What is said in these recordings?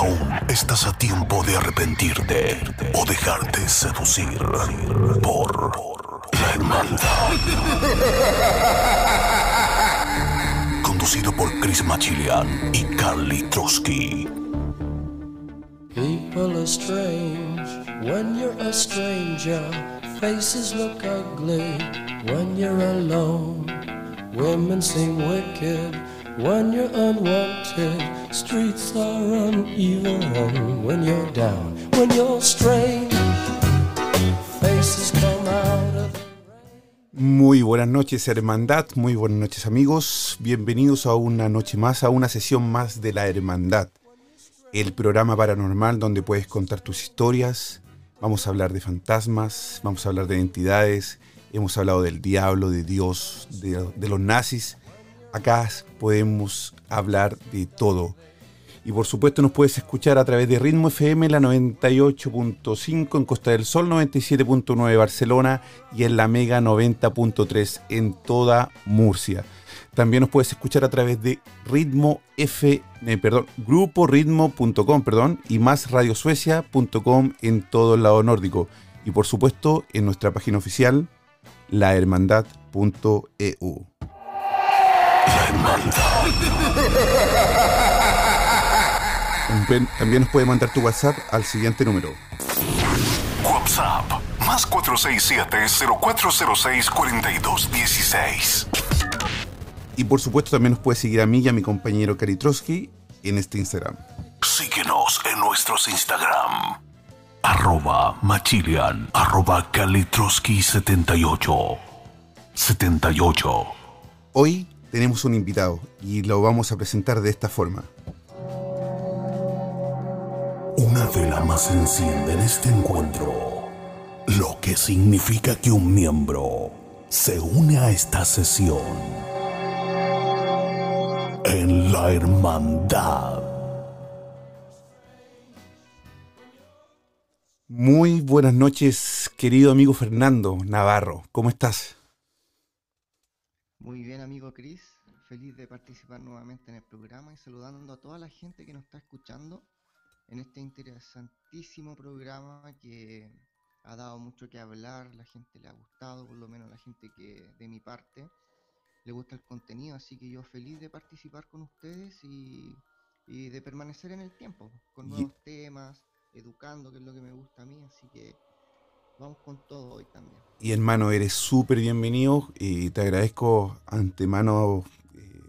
Aún estás a tiempo de arrepentirte o dejarte seducir por la hermandad. Conducido por Chris Machilian y Carly Trotsky. People are strange when you're a stranger. Faces look ugly when you're alone. Women seem wicked when you're unwanted. Muy buenas noches, hermandad. Muy buenas noches, amigos. Bienvenidos a una noche más, a una sesión más de la hermandad. El programa paranormal donde puedes contar tus historias. Vamos a hablar de fantasmas, vamos a hablar de entidades. Hemos hablado del diablo, de Dios, de, de los nazis. Acá podemos hablar de todo. Y por supuesto nos puedes escuchar a través de Ritmo FM, la 98.5 en Costa del Sol, 97.9 Barcelona y en la Mega 90.3 en toda Murcia. También nos puedes escuchar a través de Ritmo F, eh, perdón, gruporitmo.com, perdón, y más radiosuecia.com en todo el lado nórdico. Y por supuesto en nuestra página oficial, lahermandad.eu. También, también nos puede mandar tu WhatsApp al siguiente número. WhatsApp más 467-0406-4216. Y por supuesto también nos puede seguir a mí y a mi compañero Karitrosky en este Instagram. Síguenos en nuestros Instagram. Arroba Machilian, arroba Kalitroski78. 78. Hoy tenemos un invitado y lo vamos a presentar de esta forma. Una vela más enciende en este encuentro, lo que significa que un miembro se une a esta sesión en la hermandad. Muy buenas noches, querido amigo Fernando Navarro. ¿Cómo estás? Muy bien, amigo Chris. Feliz de participar nuevamente en el programa y saludando a toda la gente que nos está escuchando en este interesantísimo programa que ha dado mucho que hablar. La gente le ha gustado, por lo menos la gente que de mi parte le gusta el contenido. Así que yo feliz de participar con ustedes y, y de permanecer en el tiempo con nuevos temas, educando, que es lo que me gusta a mí. Así que vamos con todo hoy también. Y hermano, eres súper bienvenido y te agradezco antemano eh,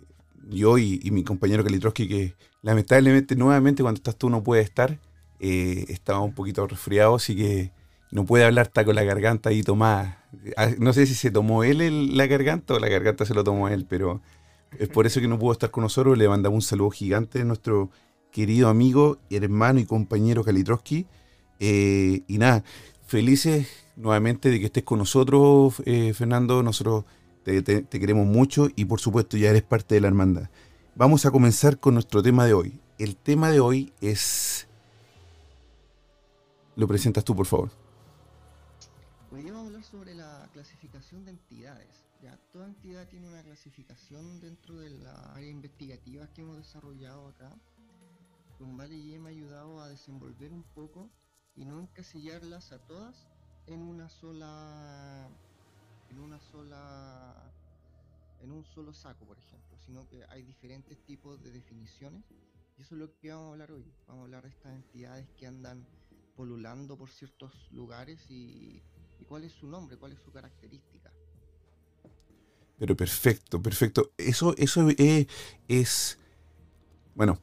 yo y, mi compañero Kalitrosky que lamentablemente nuevamente cuando estás tú no puede estar. Eh, estaba un poquito resfriado, así que no puede hablar, está con la garganta ahí tomada. Ah, No sé si se tomó él la garganta o la garganta se lo tomó él, pero es por eso que no pudo estar con nosotros. Le mandamos un saludo gigante a nuestro querido amigo, hermano y compañero Kalitrosky. Eh, y nada, felices nuevamente de que estés con nosotros, eh, Fernando. Nosotros te, te- te queremos mucho y por supuesto ya eres parte de la hermandad. Vamos a comenzar con nuestro tema de hoy. El tema de hoy es... Lo presentas tú, por favor. Hoy vamos a hablar sobre la clasificación de entidades. Ya, toda entidad tiene una clasificación dentro de la área investigativa que hemos desarrollado acá. Con Vale y me ha ayudado a desenvolver un poco y no encasillarlas a todas en una sola en una sola en un solo saco, por ejemplo, sino que hay diferentes tipos de definiciones y eso es lo que vamos a hablar hoy. Vamos a hablar de estas entidades que andan polulando por ciertos lugares y, cuál es su nombre, cuál es su característica. Pero perfecto, perfecto. Eso, eso es, es- bueno,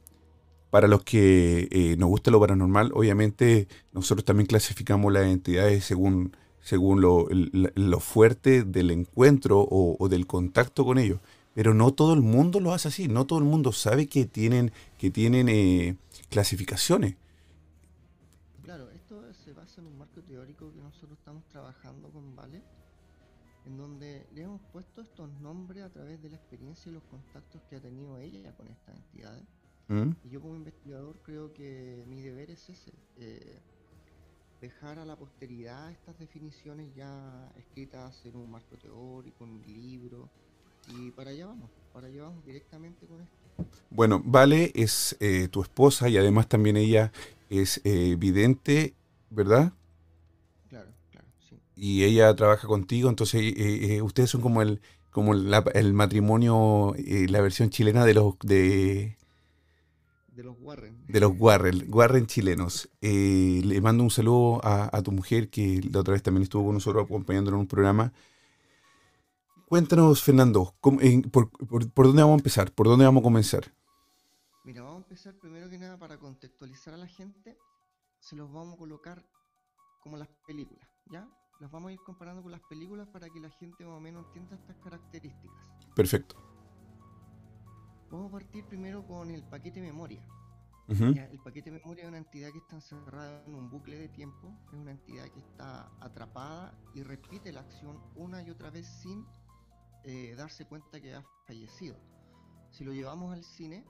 para los que eh, nos gusta lo paranormal, obviamente nosotros también clasificamos las entidades según, según lo, lo fuerte del encuentro o, o del contacto con ellos. pero no todo el mundo lo hace así, no todo el mundo sabe que tienen, que tienen eh, clasificaciones. Claro, esto se basa en un marco teórico que nosotros estamos trabajando con Vale, en donde le hemos puesto estos nombres a través de la experiencia y los contactos que ha tenido ella con estas entidades. ¿Mm? Y yo como investigador creo que mi deber es ese, eh, dejar a la posteridad estas definiciones ya escritas en un marco teórico, en un libro, y para allá vamos, para allá vamos directamente con esto. Bueno, Vale es eh, tu esposa y además también ella es eh, vidente, ¿verdad? Claro, claro, sí. Y ella trabaja contigo, entonces eh, eh, ustedes son como el como la- el matrimonio, la versión chilena de los de, De los Warren. de los Warren, Warren chilenos. Eh, le mando un saludo a, a tu mujer que la otra vez también estuvo con nosotros acompañándonos en un programa. Cuéntanos, Fernando, ¿cómo- en- por, por- por dónde vamos a empezar? ¿Por dónde vamos a comenzar? Mira, vamos a empezar primero que nada para contextualizar a la gente, se los vamos a colocar como las películas, ¿ya? Las vamos a ir comparando con las películas para que la gente más o menos entienda estas características. Perfecto. Vamos a partir primero con el paquete memoria. Ya, el paquete memoria es una entidad que está encerrada en un bucle de tiempo, es una entidad que está atrapada y repite la acción una y otra vez sin eh, darse cuenta que ha fallecido. Si lo llevamos al cine,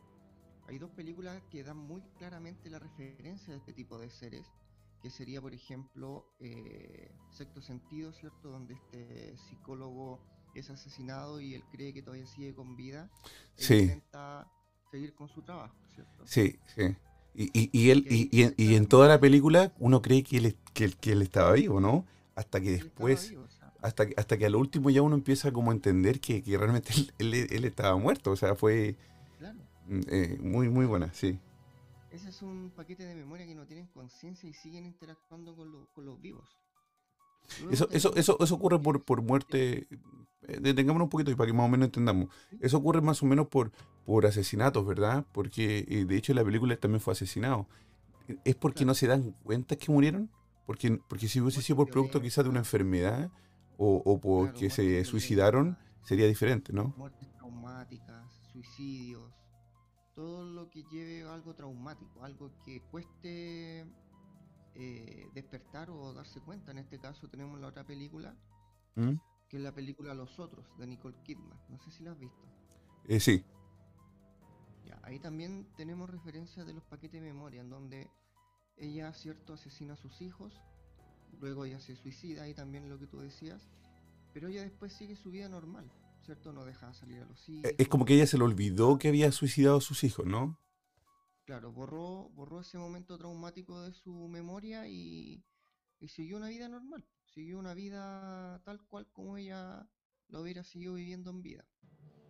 hay dos películas que dan muy claramente la referencia de este tipo de seres, que sería, por ejemplo, eh, Sexto Sentido, ¿cierto? Donde este psicólogo es asesinado y él cree que todavía sigue con vida e Sí. intenta seguir con su trabajo, ¿cierto? Sí, sí. Y, y, y él, y, y en, y en toda la película uno cree que él, que, él- que él estaba vivo, ¿no? Hasta que después, vivo, o sea, hasta, que- hasta que a lo último ya uno empieza como a entender que, que realmente él, él- él estaba muerto. O sea, fue claro. mm, eh, muy, muy buena, sí. Ese es un paquete de memoria que no tienen conciencia y siguen interactuando con, lo- con los vivos. Luego Eso, eso, eso, eso ocurre por, por muerte. eh, Detengámonos un poquito y para que más o menos entendamos. Eso ocurre más o menos por, por asesinatos, ¿verdad? Porque eh, de hecho en la película también fue asesinado. ¿Es porque Claro. no se dan cuenta que murieron? Porque, porque si hubiese sido por producto quizás de una enfermedad o, o claro, porque muerte se suicidaron, sería diferente, ¿no? Muertes traumáticas, suicidios, todo lo que lleve a algo traumático, algo que cueste eh, despertar o darse cuenta. En este caso tenemos la otra película, ¿Mm? que es la película Los Otros, de Nicole Kidman. No sé si la has visto. Eh, sí, Ya, ahí también tenemos referencia de los paquetes de memoria, en donde ella, cierto, asesina a sus hijos, luego ella se suicida, ahí también lo que tú decías, pero ella después sigue su vida normal, ¿cierto? No deja salir a los hijos. Eh, es como que ella se le olvidó que había suicidado a sus hijos, ¿no? Claro, borró, borró ese momento traumático de su memoria y, y siguió una vida normal, siguió una vida tal cual como ella lo hubiera seguido viviendo en vida.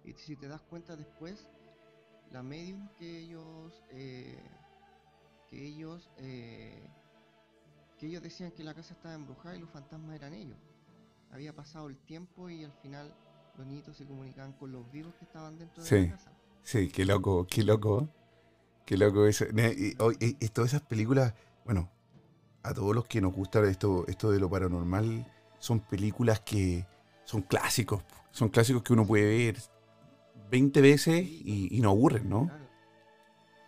Y si te das cuenta después, la medium que ellos, eh, que ellos, eh, que ellos decían que la casa estaba embrujada y los fantasmas eran ellos. Había pasado el tiempo y al final los niñitos se comunicaban con los vivos que estaban dentro de Sí. la casa. Sí, qué loco, qué loco. Qué loco eso. Todas esas películas, bueno, a todos los que nos gusta esto, esto de lo paranormal, son películas que son clásicos. Son clásicos que uno puede ver 20 veces y, y no aburren, ¿no? Claro.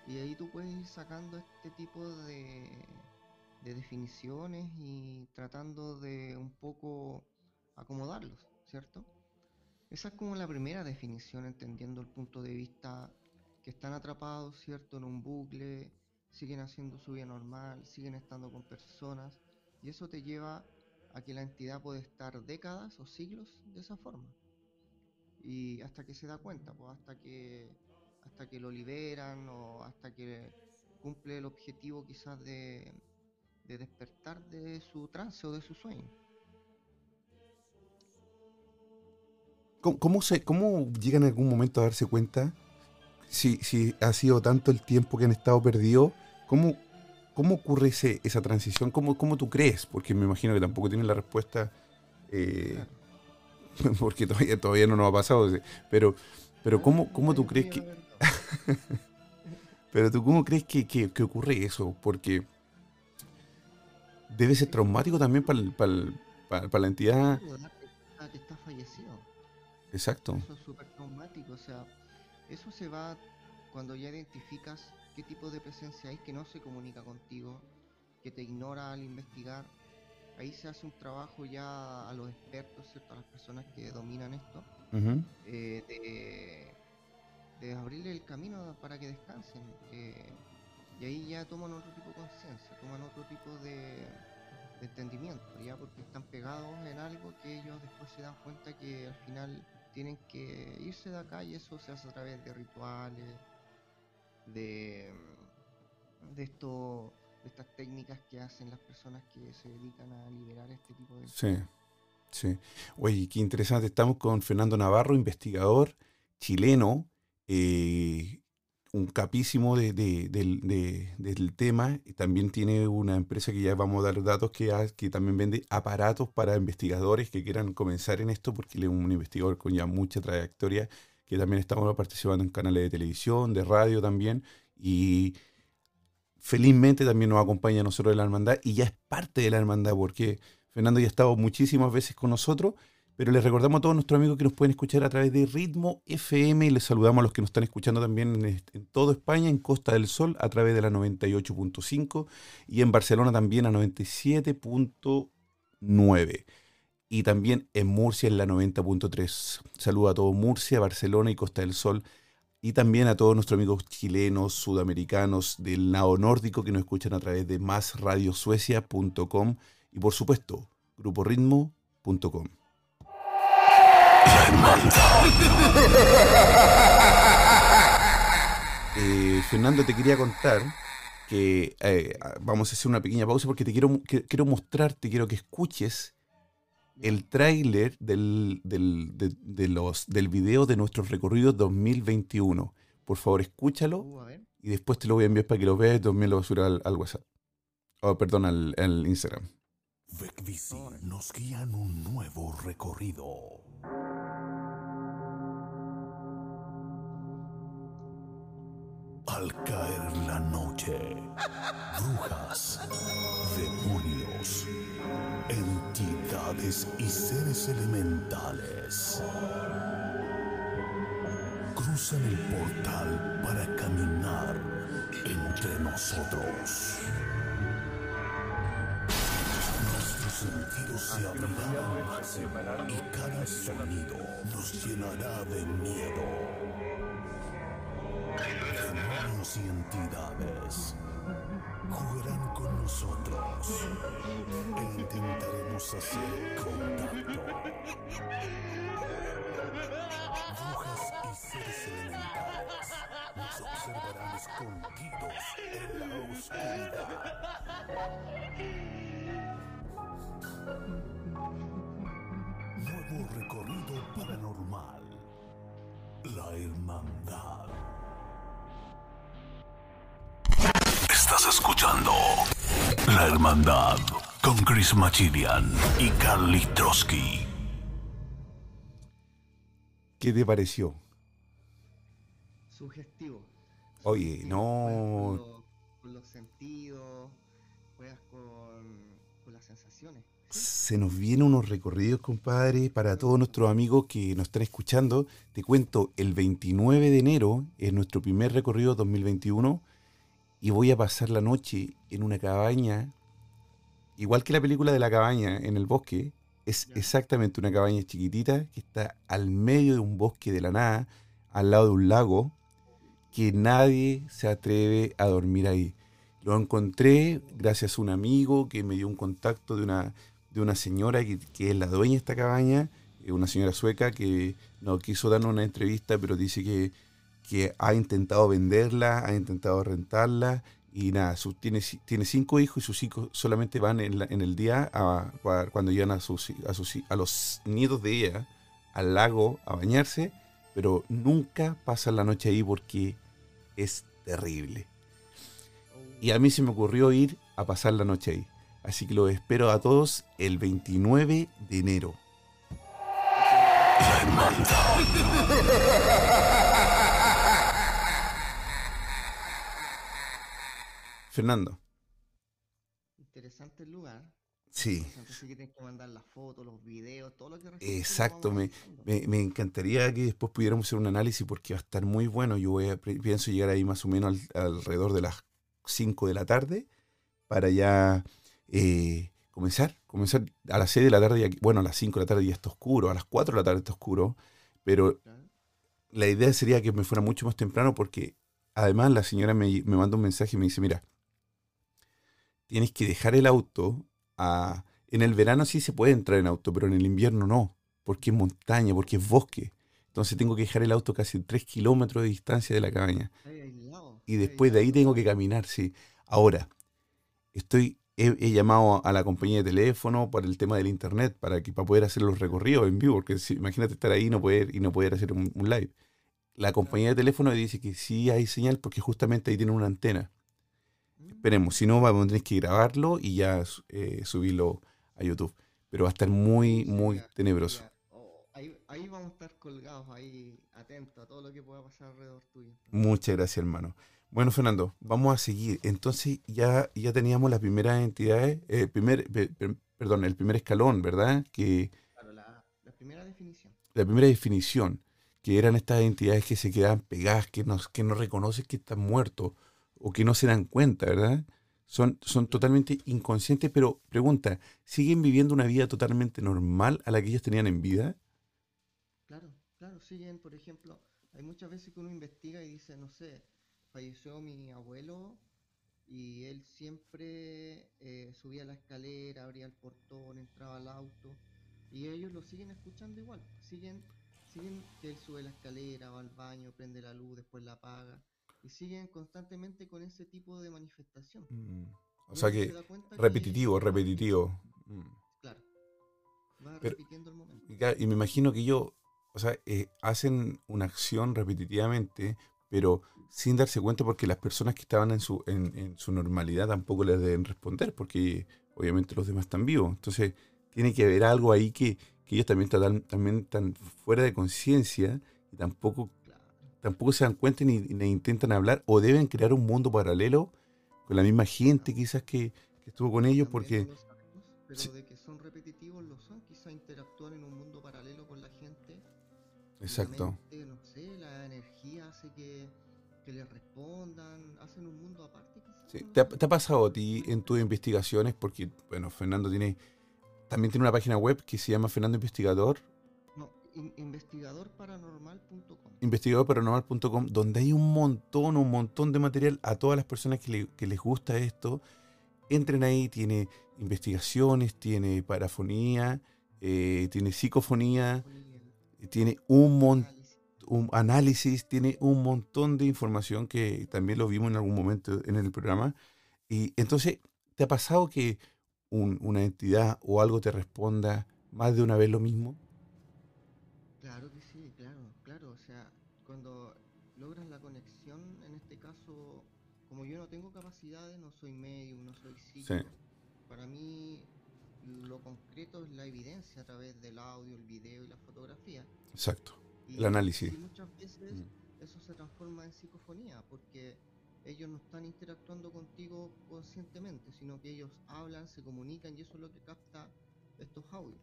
Y ahí tú puedes ir sacando este tipo de, de definiciones y tratando de un poco acomodarlos, ¿cierto? Esa es como la primera definición, entendiendo el punto de vista están atrapados, ¿cierto? En un bucle, siguen haciendo su vida normal, siguen estando con personas, y eso te lleva a que la entidad puede estar décadas o siglos de esa forma. Y hasta que se da cuenta, pues hasta que hasta que lo liberan o hasta que cumple el objetivo quizás de, de despertar de su trance o de su sueño. ¿Cómo, se, ¿Cómo llegan en algún momento a darse cuenta? Si, si ha sido tanto el tiempo que han estado perdidos, ¿cómo, cómo ocurre ese, esa transición? ¿Cómo, ¿Cómo tú crees? Porque me imagino que tampoco tienen la respuesta, eh, porque todavía, todavía no nos ha pasado. Pero, pero ¿cómo, cómo tú crees que, pero tú cómo crees que, que- que ocurre eso? Porque debe ser traumático también para, el- para, el- para- para la entidad. que está fallecido. Exacto. Eso es súper traumático, o sea, eso se va cuando ya identificas qué tipo de presencia hay que no se comunica contigo, que te ignora al investigar. Ahí se hace un trabajo ya a los expertos, ¿cierto? a las personas que dominan esto, eh, de, de abrirle el camino para que descansen. eh, y ahí ya toman otro tipo de conciencia, toman otro tipo de, de entendimiento, ya porque están pegados en algo que ellos después se dan cuenta que al final tienen que irse de acá y eso se hace a través de rituales, de, de esto, de estas técnicas que hacen las personas que se dedican a liberar este tipo de Sí, sí. Oye, qué interesante. Estamos con Fernando Navarro, investigador chileno, eh, un capísimo de- de- de- del tema. y También tiene una empresa que ya vamos a dar datos que, ha- que también vende aparatos para investigadores que quieran comenzar en esto, porque él es un investigador con ya mucha trayectoria, que también estamos participando en canales de televisión, de radio también. Y felizmente también nos acompaña a nosotros de la hermandad y ya es parte de la hermandad porque Fernando ya ha estado muchísimas veces con nosotros, pero les recordamos a todos nuestros amigos que nos pueden escuchar a través de Ritmo FM y les saludamos a los que nos están escuchando también en, en toda España, en Costa del Sol, a través de la 98.5 y en Barcelona también a 97.9 y también en Murcia en la 90.3. Saludo a todo Murcia, Barcelona y Costa del Sol y también a todos nuestros amigos chilenos, sudamericanos del lado nórdico que nos escuchan a través de másradiosuecia.com y por supuesto gruporitmo.com. Eh, Fernando, te quería contar que eh, vamos a hacer una pequeña pausa porque te quiero, que- quiero mostrarte, quiero que escuches el tráiler del, del, de- de los, del video de nuestros recorridos 2021. Por favor, escúchalo Uh, y después te lo voy a enviar para que lo veas y también lo voy a subir al, al WhatsApp. Oh, perdón, al, al Instagram. Vecvisi nos guía en un nuevo recorrido. Al caer la noche, brujas, demonios, entidades y seres elementales cruzan el portal para caminar entre nosotros. Se abrirán y cada sonido nos llenará de miedo. Demonios y entidades jugarán con nosotros e intentaremos hacer contacto. Brujas y seres elementales nos observarán escondidos en la oscuridad. Nuevo recorrido paranormal. La hermandad. Estás escuchando La Hermandad con Chris Machilian y Carly Trotsky. ¿Qué te pareció? sugestivo. Oye, sugestivo, no. Con, los- con los sentidos, juegas con, sensaciones. Se nos vienen unos recorridos, compadre, para todos nuestros amigos que nos están escuchando. Te cuento, el 29 de enero es nuestro primer recorrido 2021 y voy a pasar la noche en una cabaña, igual que la película de la cabaña en el bosque. Es exactamente una cabaña chiquitita que está al medio de un bosque de la nada, al lado de un lago, que nadie se atreve a dormir ahí. Lo encontré gracias a un amigo que me dio un contacto de una, de una señora que, que es la dueña de esta cabaña, eh, una señora sueca que no quiso darnos una entrevista, pero dice que, que ha intentado venderla, ha intentado rentarla y nada, su- tiene, tiene cinco hijos y sus hijos solamente van en, el día cuando llegan a, sus, a, sus, a los nietos de ella al lago a bañarse, pero nunca pasan la noche ahí porque es terrible. Y a mí se me ocurrió ir a pasar la noche ahí. Así que los espero a todos el 29 de enero. Fernando, Interesante el lugar. Sí. Entonces que tienes que mandar las fotos, los videos, todo lo que Exacto, me, me, me, encantaría que después pudiéramos hacer un análisis porque va a estar muy bueno. Yo voy a, pienso llegar ahí más o menos alrededor de las 5 de la tarde para ya eh, comenzar. Comenzar a las 6 de la tarde, bueno, a las 5 de la tarde ya está oscuro, a las 4 de la tarde está oscuro, pero la idea sería que me fuera mucho más temprano porque además la señora me, me manda un mensaje y me dice, mira, tienes que dejar el auto a... En el verano sí se puede entrar en auto, pero en el invierno no, porque es montaña, porque es bosque. Entonces tengo que dejar el auto casi 3 kilómetros de distancia de la cabaña. Y después de ahí tengo que caminar, sí. Ahora, estoy, he, llamado a la compañía de teléfono para el tema del internet, para, que, para poder hacer los recorridos en vivo, porque imagínate estar ahí y no poder, y no poder hacer un, live. La compañía de teléfono dice que sí hay señal porque justamente ahí tiene una antena. Esperemos, si no, vamos a tener que grabarlo y ya eh, subirlo a YouTube. Pero va a estar muy, muy tenebroso. Ahí, ahí, vamos a estar colgados, ahí atentos a todo lo que pueda pasar alrededor tuyo. Muchas gracias, hermano. Bueno, Fernando, vamos a seguir. Entonces ya, ya teníamos las primeras entidades, el primer, perdón, el primer escalón, ¿verdad? Que, claro, la, primera definición. La primera definición, que eran estas entidades que se quedan pegadas, que no, que no reconocen que están muertos o que no se dan cuenta, ¿verdad? Son, son totalmente inconscientes, pero pregunta, ¿siguen viviendo una vida totalmente normal a la que ellos tenían en vida? Claro, siguen, por ejemplo, hay muchas veces que uno investiga y dice, no sé, falleció mi abuelo y él siempre eh, subía la escalera, abría el portón, entraba al auto y ellos lo siguen escuchando igual, siguen, siguen que él sube la escalera, va al baño, prende la luz, después la apaga y siguen constantemente con ese tipo de manifestación. Mm. O sea que repetitivo, repetitivo. Mm. Claro. Va repitiendo el momento. Y, me imagino que ellos, o sea, eh, hacen una acción repetitivamente, pero sin darse cuenta porque las personas que estaban en su, en, su normalidad tampoco les deben responder, porque obviamente los demás están vivos. Entonces, tiene que haber algo ahí que, que ellos también están, también están fuera de conciencia y tampoco tampoco se dan cuenta ni, intentan hablar o deben crear un mundo paralelo con la misma gente quizás que, estuvo con ellos porque... pero de que son repetitivos lo son, quizás interactúan en un mundo paralelo con la gente. Exacto. no sé, la energía hace que, que les respondan, hacen un mundo aparte quizás. ¿Te, ha, ¿Te ha pasado a ti en tus investigaciones? Porque, bueno, Fernando tiene también tiene una página web que se llama Fernando Investigador investigadorparanormal.com. Investigadorparanormal.com, donde hay un montón, un montón de material a todas las personas que, les gusta esto. Entren ahí, tiene investigaciones, tiene parafonía, eh, tiene psicofonía, tiene un montón un análisis, tiene un montón de información que también lo vimos en algún momento en el programa. Y entonces, ¿te ha pasado que una entidad o algo te responda más de una vez lo mismo? Claro que sí, claro, claro. O sea, cuando logras la conexión, en este caso, como yo no tengo capacidades, no soy medium, no soy psíquico, para mí lo concreto es la evidencia a través del audio, el video y la fotografía. Exacto. el análisis. Y muchas veces mm. eso se transforma en psicofonía, porque ellos no están interactuando contigo conscientemente, sino que ellos hablan, se comunican y eso es lo que capta estos audios.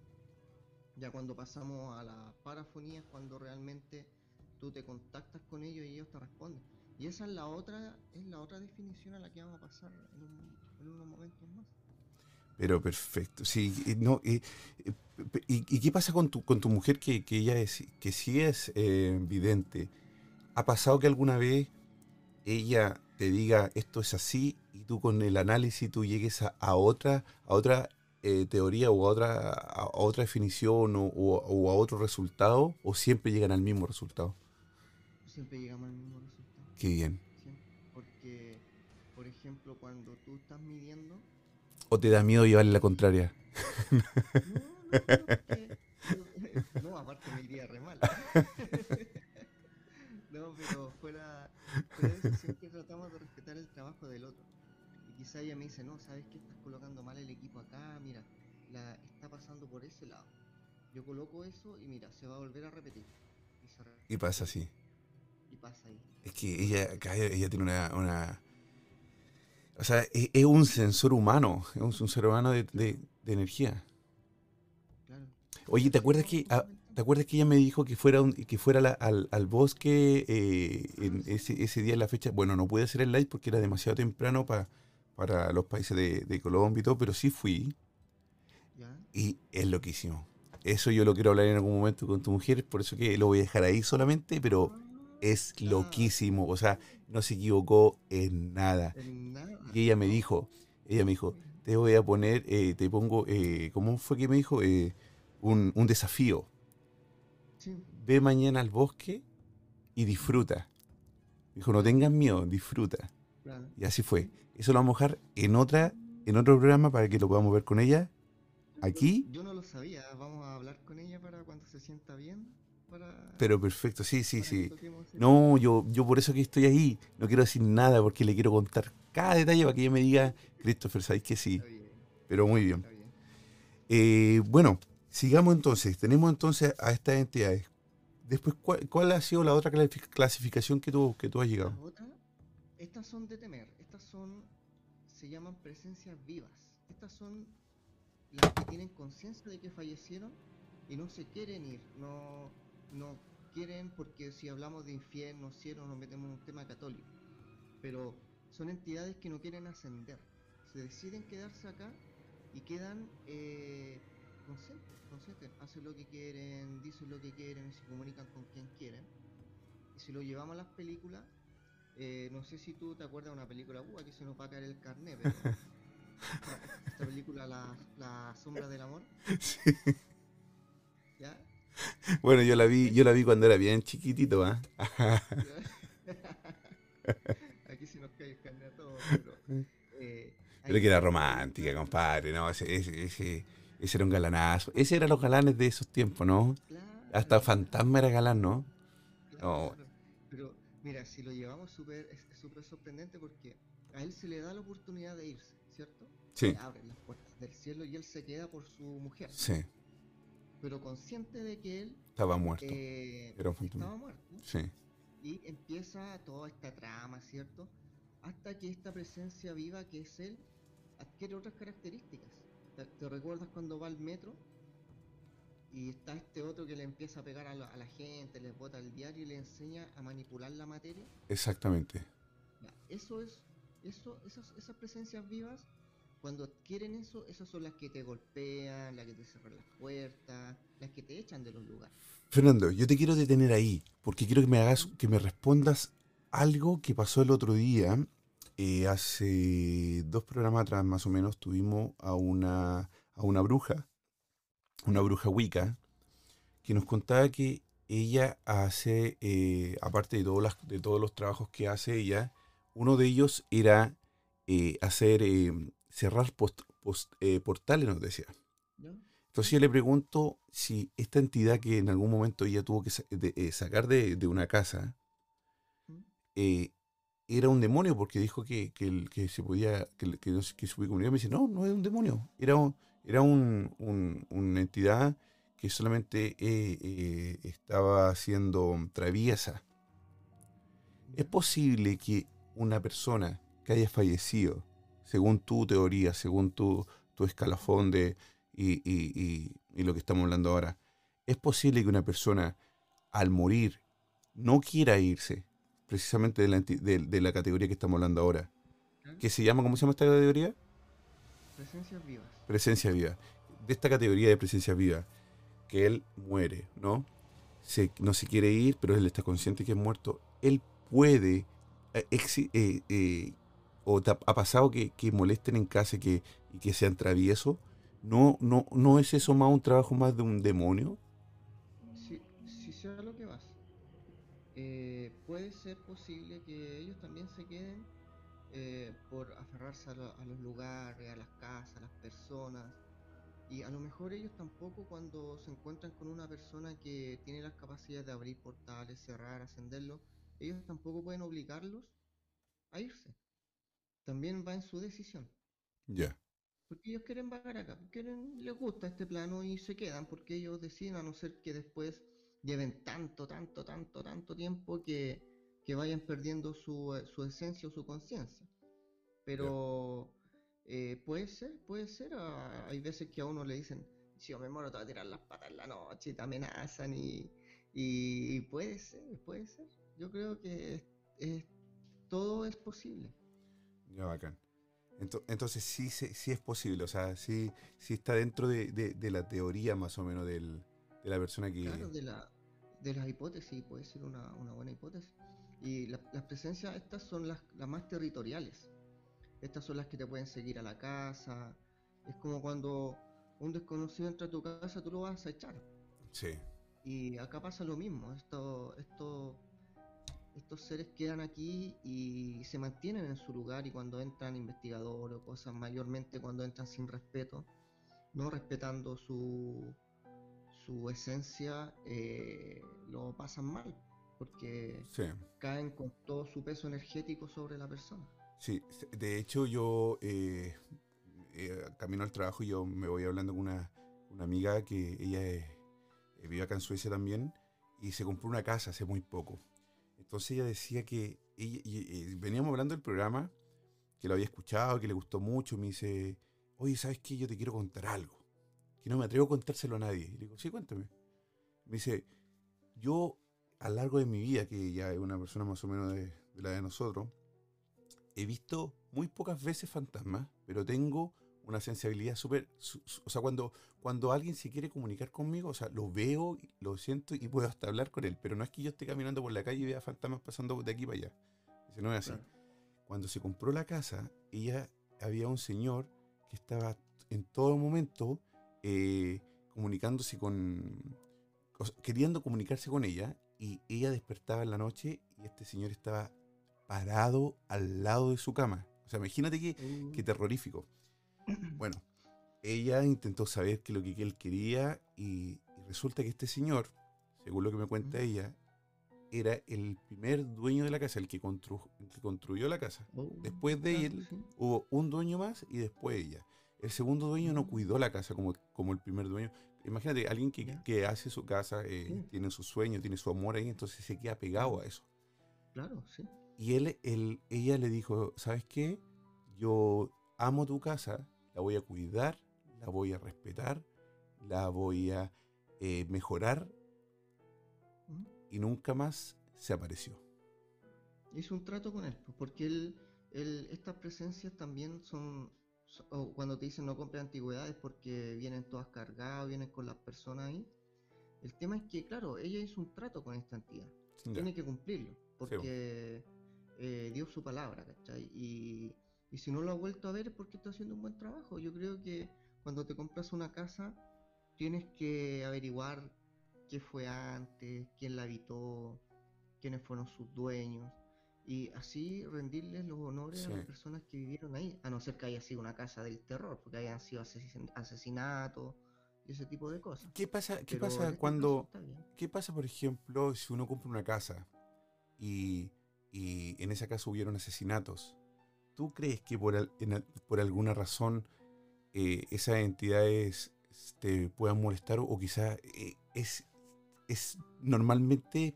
Ya cuando pasamos a la parafonía es cuando realmente tú te contactas con ellos y ellos te responden. Y esa es la otra, es la otra definición a la que vamos a pasar en, unos momentos más. Pero perfecto, sí, no, y, y, qué pasa con tu, con tu mujer que, que ella es, que sí es eh, vidente? ¿Ha pasado que alguna vez ella te diga esto es así y tú con el análisis tú llegues a, a otra, a otra eh, teoría o a otra, a otra definición o, a otro resultado o siempre llegan al mismo resultado? Siempre llegamos al mismo resultado. Qué bien. porque, por ejemplo, cuando tú estás midiendo... ¿O te da miedo llevarle la contraria? No, no, no, aparte me iría re mal. no, pero fuera, fuera de eso siempre tratamos de respetar el trabajo del otro quizá ella me dice, no, ¿sabes qué? Estás colocando mal el equipo acá, mira, la está pasando por ese lado. Yo coloco eso y mira, se va a volver a repetir. Y, pasa así. Y pasa ahí. Es que ella, ella tiene una, o sea, es, un sensor humano, es un, ser humano de, de energía. Oye, ¿te acuerdas que ah, te acuerdas que ella me dijo que fuera un- que fuera la- al, al bosque eh, en ese, ese día en la fecha? Bueno, no pude hacer el live porque era demasiado temprano pa- para los países de, de Colombia y todo, pero sí fui y es loquísimo. Eso yo lo quiero hablar en algún momento con tu mujer, por eso que lo voy a dejar ahí solamente, pero es Ah, loquísimo, o sea, no se equivocó en nada. en nada. Y ella me dijo, ella me dijo, te voy a poner, eh, te pongo, eh, ¿cómo fue que me dijo? Eh, un, un desafío. Sí, Ve mañana al bosque y disfruta. Dijo, no tengas miedo, disfruta. claro. Y así fue. Eso lo vamos a dejar en otra, en otro programa para que lo podamos ver con ella. Aquí, Yo no lo sabía, vamos a hablar con ella para cuando se sienta bien. Para, pero perfecto, sí, sí, sí. No, yo, yo por eso que estoy ahí. No quiero decir nada porque le quiero contar cada detalle para que ella me diga, Christopher, sabes que sí. Pero muy bien. Eh, bueno, sigamos entonces. Tenemos entonces a estas entidades. Después, ¿cuál, cuál ha sido la otra clasific- clasificación que tú, que tú has llegado? Estas son de temer, estas son, se llaman presencias vivas. Estas son las que tienen conciencia de que fallecieron y no se quieren ir, no, no quieren, porque si hablamos de infierno, cielo, nos metemos en un tema católico. Pero son entidades que no quieren ascender, se deciden quedarse acá y quedan eh, conscientes, conscientes, hacen lo que quieren, dicen lo que quieren, se comunican con quien quieren. Y si lo llevamos a las películas, eh, no sé si tú te acuerdas de una película, uh, aquí se nos va a caer el carnet, pero esta película, la, la sombra del amor, ¿ya? Bueno, yo la vi, yo la vi cuando era bien chiquitito, ¿ah? aquí se nos cae el carnet a todos, pero... eh, Pero que era romántica, compadre, ¿no? Ese, ese, ese, ese era un galanazo. Ese eran los galanes de esos tiempos, ¿no? Claro, Hasta Fantasma era galán, ¿no? Claro, Oh. Pero mira, si lo llevamos súper, súper sorprendente porque a él se le da la oportunidad de irse, ¿cierto? Sí, Le abren las puertas del cielo y él se queda por su mujer, sí, pero consciente de que él estaba muerto. eh, Era un fantasma. estaba muerto. Sí, Y empieza toda esta trama, ¿cierto? Hasta que esta presencia viva que es él adquiere otras características. ¿Te, te recuerdas cuando va al metro? Y está este otro que le empieza a pegar a la, a la gente, les bota el diario y le enseña a manipular la materia. exactamente. Eso es, eso, esas, esas presencias vivas, cuando adquieren eso, esas son las que te golpean, las que te cierran las puertas, las que te echan de los lugares. Fernando, yo te quiero detener ahí, porque quiero que me hagas, que me respondas algo que pasó el otro día. Eh, hace dos programas atrás, más o menos, tuvimos a una, a una bruja, una bruja Wicca, que nos contaba que ella hace, eh, aparte de, todas las- de todos los trabajos que hace ella, uno de ellos era eh, hacer, eh, cerrar post- post- eh, portales, nos decía. Entonces yo le pregunto si esta entidad que en algún momento ella tuvo que sa- de- eh, sacar de, de una casa ¿Mm? eh, era un demonio porque dijo que, que, el- que se podía que, que, que se podía comunicar. Me dice, no, no es un demonio. Era, un- era un- un- una entidad que solamente eh, estaba siendo traviesa. ¿Es posible que una persona que haya fallecido, según tu teoría, según tu, tu escalafón de, y, y- y- y lo que estamos hablando ahora, es posible que una persona al morir no quiera irse, precisamente de la, de- de la categoría que estamos hablando ahora, ¿Ya? que se llama, ¿cómo se llama esta categoría? Presencias vivas. Presencia viva. De esta categoría de presencia viva, que él muere, ¿no? Se- no se quiere ir, pero él está consciente que es muerto. Él puede, eh, eh, eh, o te ha, pasado que, que molesten en casa que, y que sean traviesos. ¿No, no, ¿No es eso más un trabajo más de un demonio? Si, si sé lo que vas, eh, puede ser posible que ellos también se queden eh, por aferrarse a, lo- a los lugares, a las casas, a las personas. Y a lo mejor ellos tampoco cuando se encuentran con una persona que tiene las capacidades de abrir portales, cerrar, ascenderlos, ellos tampoco pueden obligarlos a irse. También va en su decisión. Ya. Porque ellos quieren vagar acá, quieren, les gusta este plano y se quedan porque ellos deciden, a no ser que después lleven tanto, tanto, tanto, tanto tiempo que, que vayan perdiendo su, eh, su esencia o su conciencia. Pero Eh, puede ser, puede ser. ah, hay veces que a uno le dicen, si yo me muero te voy a tirar las patas en la noche, y te amenazan y, y puede ser, puede ser. Yo creo que es- es- todo es posible. Ya, bacán. Ento- Entonces sí, sí es posible, o sea, sí, sí está dentro de, de- de la teoría más o menos del- de la persona que... Claro, de, la, de las hipótesis puede ser una, una buena hipótesis. Y la- las presencias, estas son las, las más territoriales. Estas son las que te pueden seguir a la casa. Es como cuando un desconocido entra a tu casa, tú lo vas a echar. Sí, Y acá pasa lo mismo. Esto, esto, estos seres quedan aquí y se mantienen en su lugar y cuando entran investigadores o cosas, mayormente cuando entran sin respeto, no respetando su, su esencia, eh, lo pasan mal, porque sí. caen con todo su peso energético sobre la persona. Sí, de hecho yo eh, eh, camino al trabajo y yo me voy hablando con una, una amiga que ella eh, vive acá en Suecia también y se compró una casa hace muy poco. Entonces ella decía que veníamos hablando del programa, que lo había escuchado, que le gustó mucho, me dice, oye, ¿sabes qué? Yo te quiero contar algo, que no me atrevo a contárselo a nadie. Y le digo, sí, cuéntame. Me dice, yo a lo largo de mi vida, que ya es una persona más o menos de la de nosotros, he visto muy pocas veces fantasmas, pero tengo una sensibilidad súper... su- su- O sea, cuando, cuando alguien se quiere comunicar conmigo, o sea, lo veo, lo siento y puedo hasta hablar con él, pero no es que yo esté caminando por la calle y vea fantasmas pasando de aquí para allá. Dice, no es así. Claro. Cuando se compró la casa, ella había un señor que estaba en todo momento eh, comunicándose con... o sea, queriendo comunicarse con ella y ella despertaba en la noche y este señor estaba parado al lado de su cama. O sea, imagínate que, Mm. qué terrorífico. Bueno, ella intentó saber qué es lo que él quería y, y resulta que este señor, según lo que me cuenta Mm. ella, era el primer dueño de la casa, el que, constru- el que construyó la casa. Oh, Después de él hubo un dueño más y después ella. El segundo dueño no cuidó la casa como, como el primer dueño. Imagínate, alguien que, hace su casa, eh, Sí. tiene su sueño, tiene su amor ahí, entonces se queda pegado a eso. Claro, sí. Y él, él- ella le dijo, ¿sabes qué? Yo amo tu casa, la voy a cuidar, la voy a respetar, la voy a eh, mejorar Mm. y nunca más se apareció. hizo un trato con él, pues, porque él, él- estas presencias también son, cuando te dicen no compre antigüedades porque vienen todas cargadas, vienen con las personas ahí. El tema es que, claro, ella hizo un trato con esta entidad, Ya. tiene que cumplirlo, porque eh, dio su palabra, ¿cachai? Y, y si no lo ha vuelto a ver es porque está haciendo un buen trabajo. Yo creo que cuando te compras una casa, tienes que averiguar qué fue antes, quién la habitó, quiénes fueron sus dueños, y así rendirles los honores a las personas que vivieron ahí, a no ser que haya sido una casa del terror, porque hayan sido asesin- asesinatos y ese tipo de cosas. ¿Qué pasa, qué Pero pasa este cuando... ¿Qué pasa, por ejemplo, si uno compra una casa y, y en esa casa hubieron asesinatos? ¿Tú crees que por, al- en al- por alguna razón eh, esas entidades te puedan molestar o quizá eh, es, es normalmente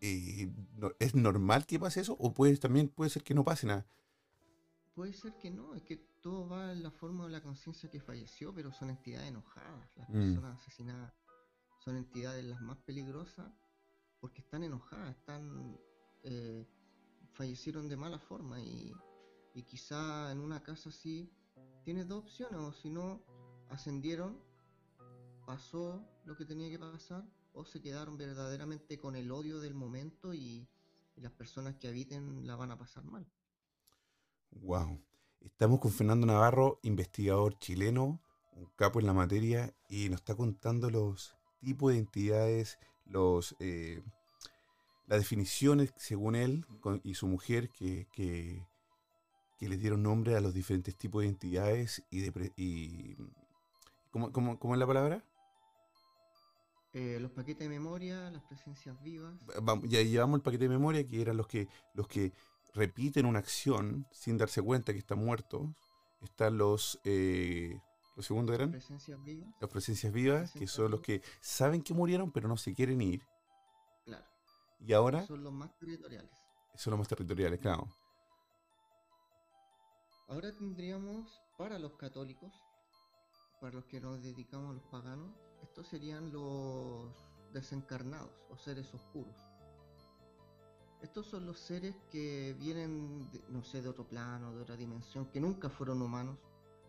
eh, no- es normal que pase eso o puede, también puede ser que no pase nada? Puede ser que no, es que todo va en la forma de la conciencia que falleció, pero son entidades enojadas. Las Mm. personas asesinadas son entidades las más peligrosas porque están enojadas, están eh, fallecieron de mala forma y, y quizá en una casa así tienes dos opciones, o si no, ascendieron, pasó lo que tenía que pasar, o se quedaron verdaderamente con el odio del momento y, las personas que habiten la van a pasar mal. Wow. Estamos con Fernando Navarro, investigador chileno, un capo en la materia, y nos está contando los tipos de entidades, los eh, las definiciones, según él con- y su mujer, que, que, que les dieron nombre a los diferentes tipos de entidades y de pre- y ¿cómo, cómo- cómo es la palabra? Eh, los paquetes de memoria, las presencias vivas. Vamos, ya llevamos el paquete de memoria, que eran los que, los que repiten una acción sin darse cuenta que están muertos. Están los, eh, los segundos eran Presencias vivas, las presencias vivas, que son los que saben que murieron pero no se quieren ir. claro. Y ahora Son los más territoriales. son los más territoriales, claro. Ahora tendríamos para los católicos, para los que nos dedicamos a los paganos, estos serían los desencarnados o seres oscuros. Estos son los seres que vienen, no sé, de otro plano, de otra dimensión, que nunca fueron humanos,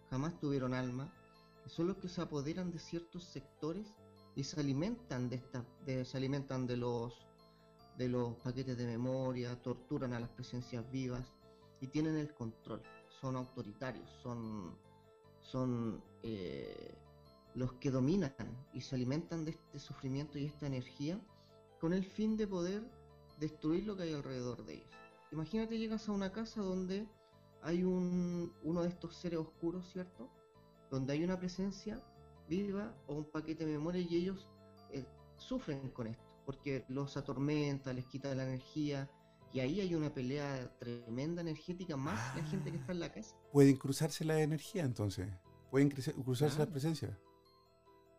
jamás tuvieron alma, y son los que se apoderan de ciertos sectores y se alimentan de esta, se alimentan de los de los paquetes de memoria, torturan a las presencias vivas y tienen el control, son autoritarios, son, son eh, los que dominan y se alimentan de este sufrimiento y esta energía con el fin de poder destruir lo que hay alrededor de ellos. Imagínate llegas a una casa donde hay un, uno de estos seres oscuros, ¿cierto? Donde hay una presencia viva o un paquete de memoria y ellos eh, sufren con esto, porque los atormenta, les quita la energía y ahí hay una pelea tremenda energética más la gente que está en la casa. Pueden cruzarse la energía entonces, pueden cruzarse las presencias.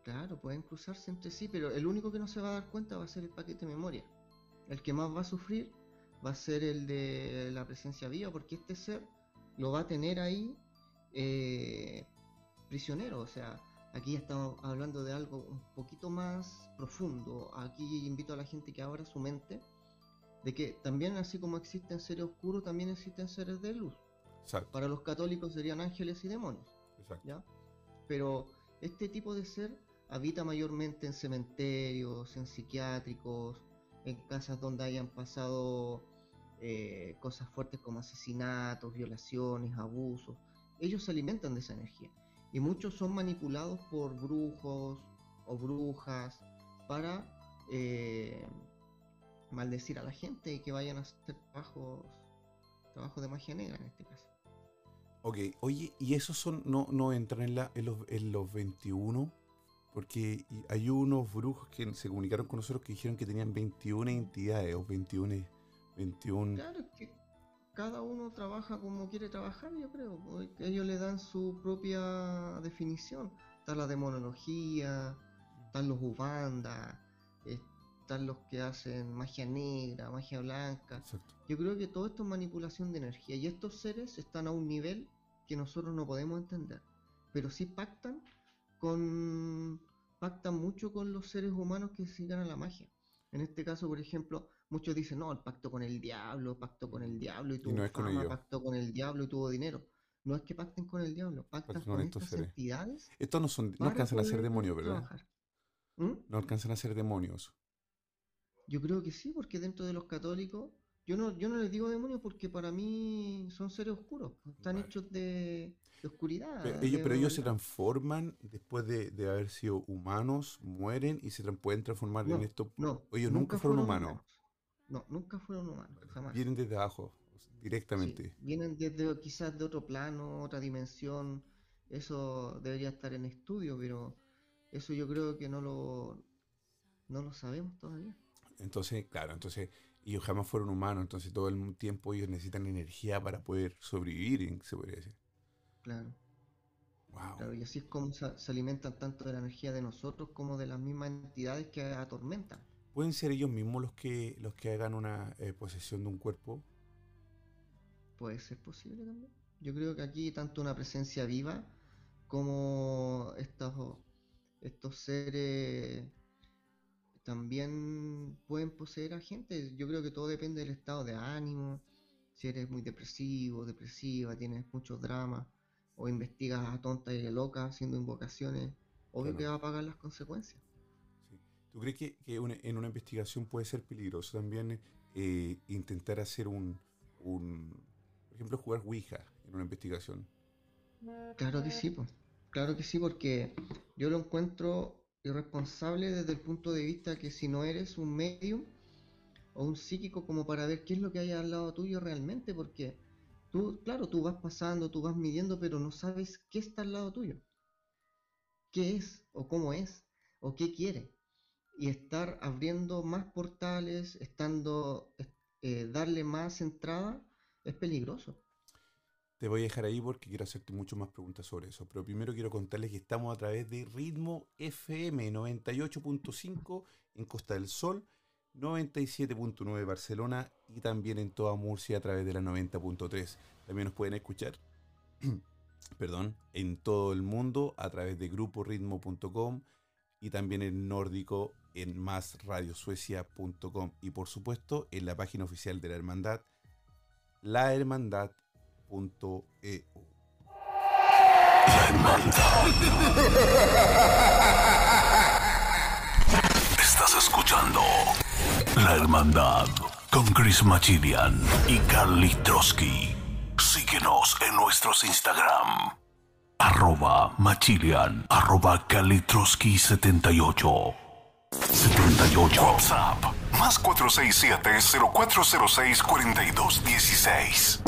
Claro, pueden cruzarse entre sí, pero el único que no se va a dar cuenta va a ser el paquete de memoria. El que más va a sufrir va a ser el de la presencia viva, porque este ser lo va a tener ahí eh, prisionero. O sea, aquí estamos hablando de algo un poquito más profundo. Aquí invito a la gente que abra su mente de que también así como existen seres oscuros, también existen seres de luz. Para los católicos serían ángeles y demonios. ¿ya? Pero este tipo de ser habita mayormente en cementerios, en psiquiátricos, en casas donde hayan pasado eh, cosas fuertes como asesinatos, violaciones, abusos. Ellos se alimentan de esa energía. Y muchos son manipulados por brujos o brujas para eh, maldecir a la gente y que vayan a hacer trabajos, trabajos de magia negra en este caso. Ok, oye, ¿y esos son, no, no entran en, la, en, los, en los 21? Porque hay unos brujos que se comunicaron con nosotros que dijeron que tenían 21 entidades o 21... 21... Claro, que cada uno trabaja como quiere trabajar, yo creo. Ellos le dan su propia definición. Está la demonología, están los ubandas, están los que hacen magia negra, magia blanca. Yo creo que todo esto es manipulación de energía. Y estos seres están a un nivel que nosotros no podemos entender. Pero sí pactan con pactan mucho con los seres humanos que sigan a la magia. En este caso, por ejemplo, muchos dicen, no, el pacto con el diablo, pacto con el diablo y tuvo no fama, pacto con el diablo y tuvo dinero. No es que pacten con el diablo, pactan con, estas entidades. Estos no son, no alcanzan a ser demonios, ¿verdad? ¿Mm? No alcanzan a ser demonios. Yo creo que sí, porque dentro de los católicos yo no, yo no les digo demonios porque para mí son seres oscuros, están hechos de, oscuridad. Pero, ellos, pero ellos se transforman después de, haber sido humanos, mueren y se pueden transformar en esto. No, ellos nunca, fueron, humanos. No, nunca fueron humanos, jamás. Vienen desde abajo, directamente. vienen desde quizás de otro plano, otra dimensión. Eso debería estar en estudio, pero eso yo creo que no lo, no lo sabemos todavía. Entonces, claro, entonces ellos jamás fueron humanos, entonces todo el tiempo ellos necesitan energía para poder sobrevivir, se podría decir. Claro. Wow. y así es como se, alimentan tanto de la energía de nosotros como de las mismas entidades que atormentan. ¿Pueden ser ellos mismos los que, los que hagan una eh, posesión de un cuerpo? Puede ser posible también. Yo creo que aquí tanto una presencia viva como estos, estos seres también pueden poseer a gente. Yo creo que todo depende del estado de ánimo. Si eres muy depresivo, depresiva, tienes muchos dramas, o investigas a tonta y loca haciendo invocaciones, obvio que va a pagar las consecuencias. ¿Tú crees que, en una investigación puede ser peligroso también eh, intentar hacer un, por ejemplo, jugar Ouija en una investigación? Claro que sí, pues. Claro que sí, porque yo lo encuentro irresponsable desde el punto de vista que si no eres un medium o un psíquico como para ver qué es lo que hay al lado tuyo realmente, porque tú, claro, tú vas pasando, tú vas midiendo, pero no sabes qué está al lado tuyo. ¿Qué es o cómo es o qué quiere? Y estar abriendo más portales, estando, eh, darle más entrada, es peligroso. Te voy a dejar ahí porque quiero hacerte muchas más preguntas sobre eso. Pero primero quiero contarles que estamos a través de Ritmo FM 98.5 en Costa del Sol, 97.9 Barcelona y también en toda Murcia a través de la 90.3. También nos pueden escuchar perdón, en todo el mundo a través de gruporitmo.com y también en nórdico en másradiosuecia.com y por supuesto en la página oficial de la hermandad lahermandad.eu. La hermandad. Estás escuchando La Hermandad con Chris Machilian y Carly Trotsky. Síguenos en nuestros Instagram. Arroba Machilian, arroba Kalitroski 78. 78. WhatsApp, más 467-0406-4216.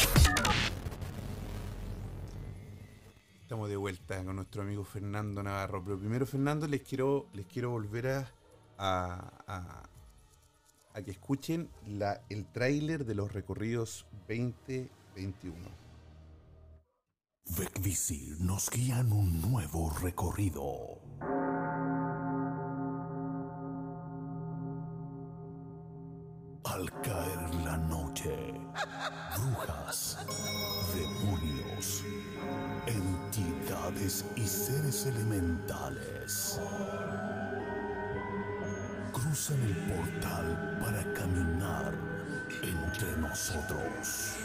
Estamos de vuelta con nuestro amigo Fernando Navarro. Pero primero, Fernando, les quiero, les quiero volver a, a, a- a que escuchen la, el tráiler de los recorridos 2021. Vecvisir nos guía en un nuevo recorrido. Al caer la noche, brujas, demonios, entidades y seres elementales cruzan el portal para caminar entre nosotros.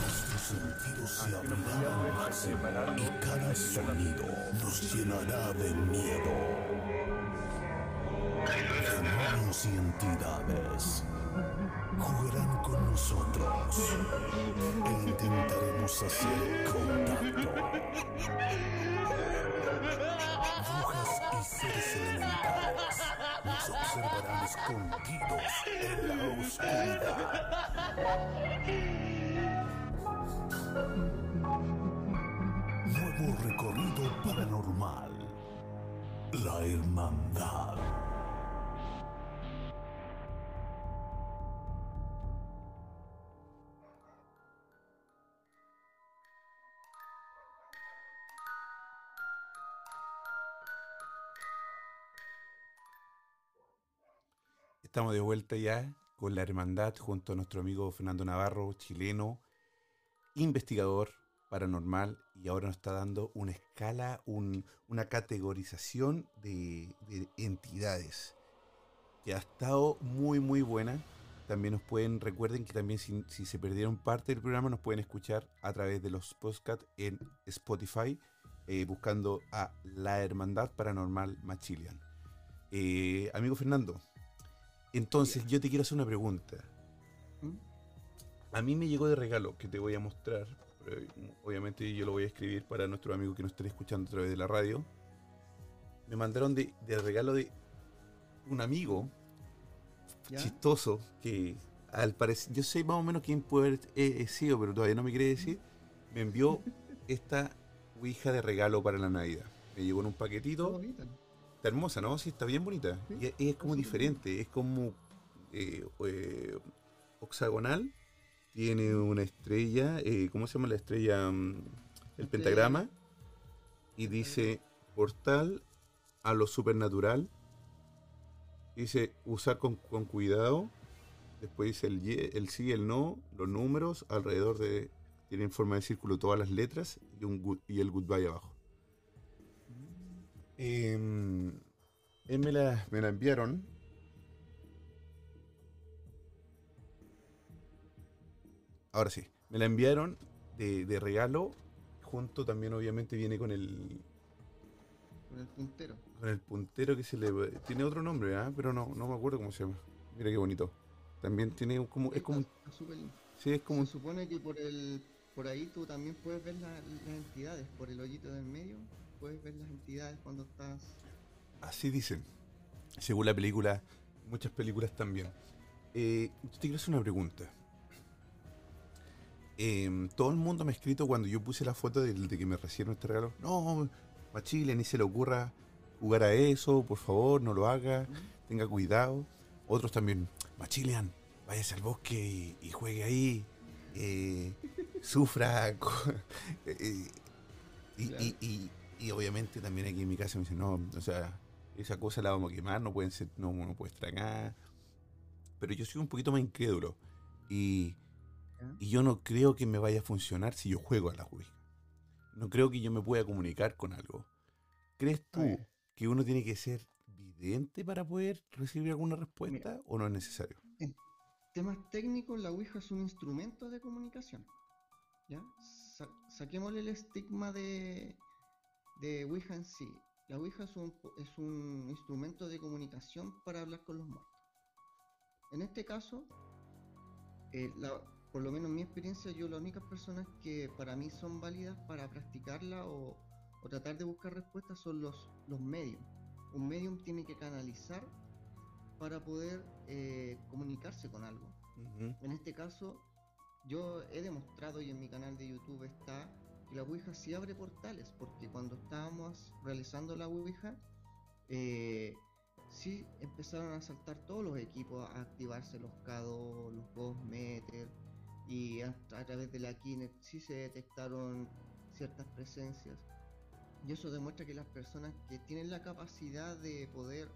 Nuestros sentidos se abrirán al máximo y cada sonido nos llenará de miedo. Demonios y entidades jugarán con nosotros e intentaremos hacer contacto. Brujas y seres elementales nos observarán escondidos en la oscuridad. Nuevo recorrido paranormal. La Hermandad. Estamos de vuelta ya con la hermandad junto a nuestro amigo Fernando Navarro, chileno, investigador paranormal y ahora nos está dando una escala, un- una categorización de, de entidades que ha estado muy muy buena. También nos pueden, recuerden que también si, si se perdieron parte del programa nos pueden escuchar a través de los podcasts en Spotify eh, buscando a La Hermandad Paranormal Machilian. Eh, amigo Fernando, entonces yo te quiero hacer una pregunta. ¿Mm? A mí me llegó de regalo que te voy a mostrar. pero obviamente yo lo voy a escribir para nuestros amigos que nos estén escuchando a través de la radio. Me mandaron de, de regalo de un amigo ¿Ya? chistoso que al parecer, yo sé más o menos quién puede haber eh, eh, sido, pero todavía no me quiere decir. Me envió esta Ouija de regalo para la Navidad. Me llegó en un paquetito. Está hermosa, ¿no? Sí, está bien bonita. Sí, Y es, como diferente, es como eh, eh, hexagonal. Tiene una estrella, eh, ¿cómo se llama la estrella? Mm, El Estrella. pentagrama. Y dice portal a lo supernatural. Dice usar con, con cuidado. Después dice el, el sí, el no, los números alrededor de. Tienen forma de círculo todas las letras y, un good- y el goodbye abajo. Em, él me la, me la enviaron. Ahora sí, me la enviaron de, de regalo. Junto también obviamente viene con el, Con el puntero. con el puntero que se le... Tiene otro nombre, ¿ah? pero no, no me acuerdo cómo se llama. Mira qué bonito. También tiene un- como... Es como... Está- está. Sí, es como... Se supone que por el por ahí tú también puedes ver la- las entidades, por el hoyito del medio, puedes ver las entidades cuando estás. Así dicen. Según la película, muchas películas también. Eh, yo te quiero hacer una pregunta. Em, todo el mundo me ha escrito cuando yo puse la foto del- de, que me recibieron este regalo. No, Machile, ni se le ocurra jugar a eso, por favor, no lo haga, tenga cuidado. Otros también, Machilian, váyase al bosque y, y juegue ahí, eh, sufra. eh, y, Claro. y- y- obviamente también aquí en mi casa me dicen, no, o sea, esa cosa la vamos a quemar, no pueden ser, no, no puede estar acá. Pero yo soy un poquito más incrédulo. Y Y yo no creo que me vaya a funcionar si yo juego a la Ouija. No creo que yo me pueda comunicar con algo. ¿Crees tú que uno tiene que ser vidente para poder recibir alguna respuesta o no es necesario? En temas técnicos, la Ouija es un instrumento de comunicación. ¿ya? saquémosle el estigma de, de Ouija en sí. La Ouija es un, es un instrumento de comunicación para hablar con los muertos. En este caso, eh, por lo menos en mi experiencia, yo las únicas personas que para mí son válidas para practicarla o, tratar de buscar respuestas son los, los medios. Un medium tiene que canalizar para poder eh, comunicarse con algo. En este caso, yo he demostrado y en mi canal de YouTube está la Ouija sí abre portales, porque cuando estábamos realizando la Ouija, eh, sí empezaron a saltar todos los equipos a activarse los K2, los Ghost Meter, y a, través de la Kinect sí se detectaron ciertas presencias. Y eso demuestra que las personas que tienen la capacidad de poder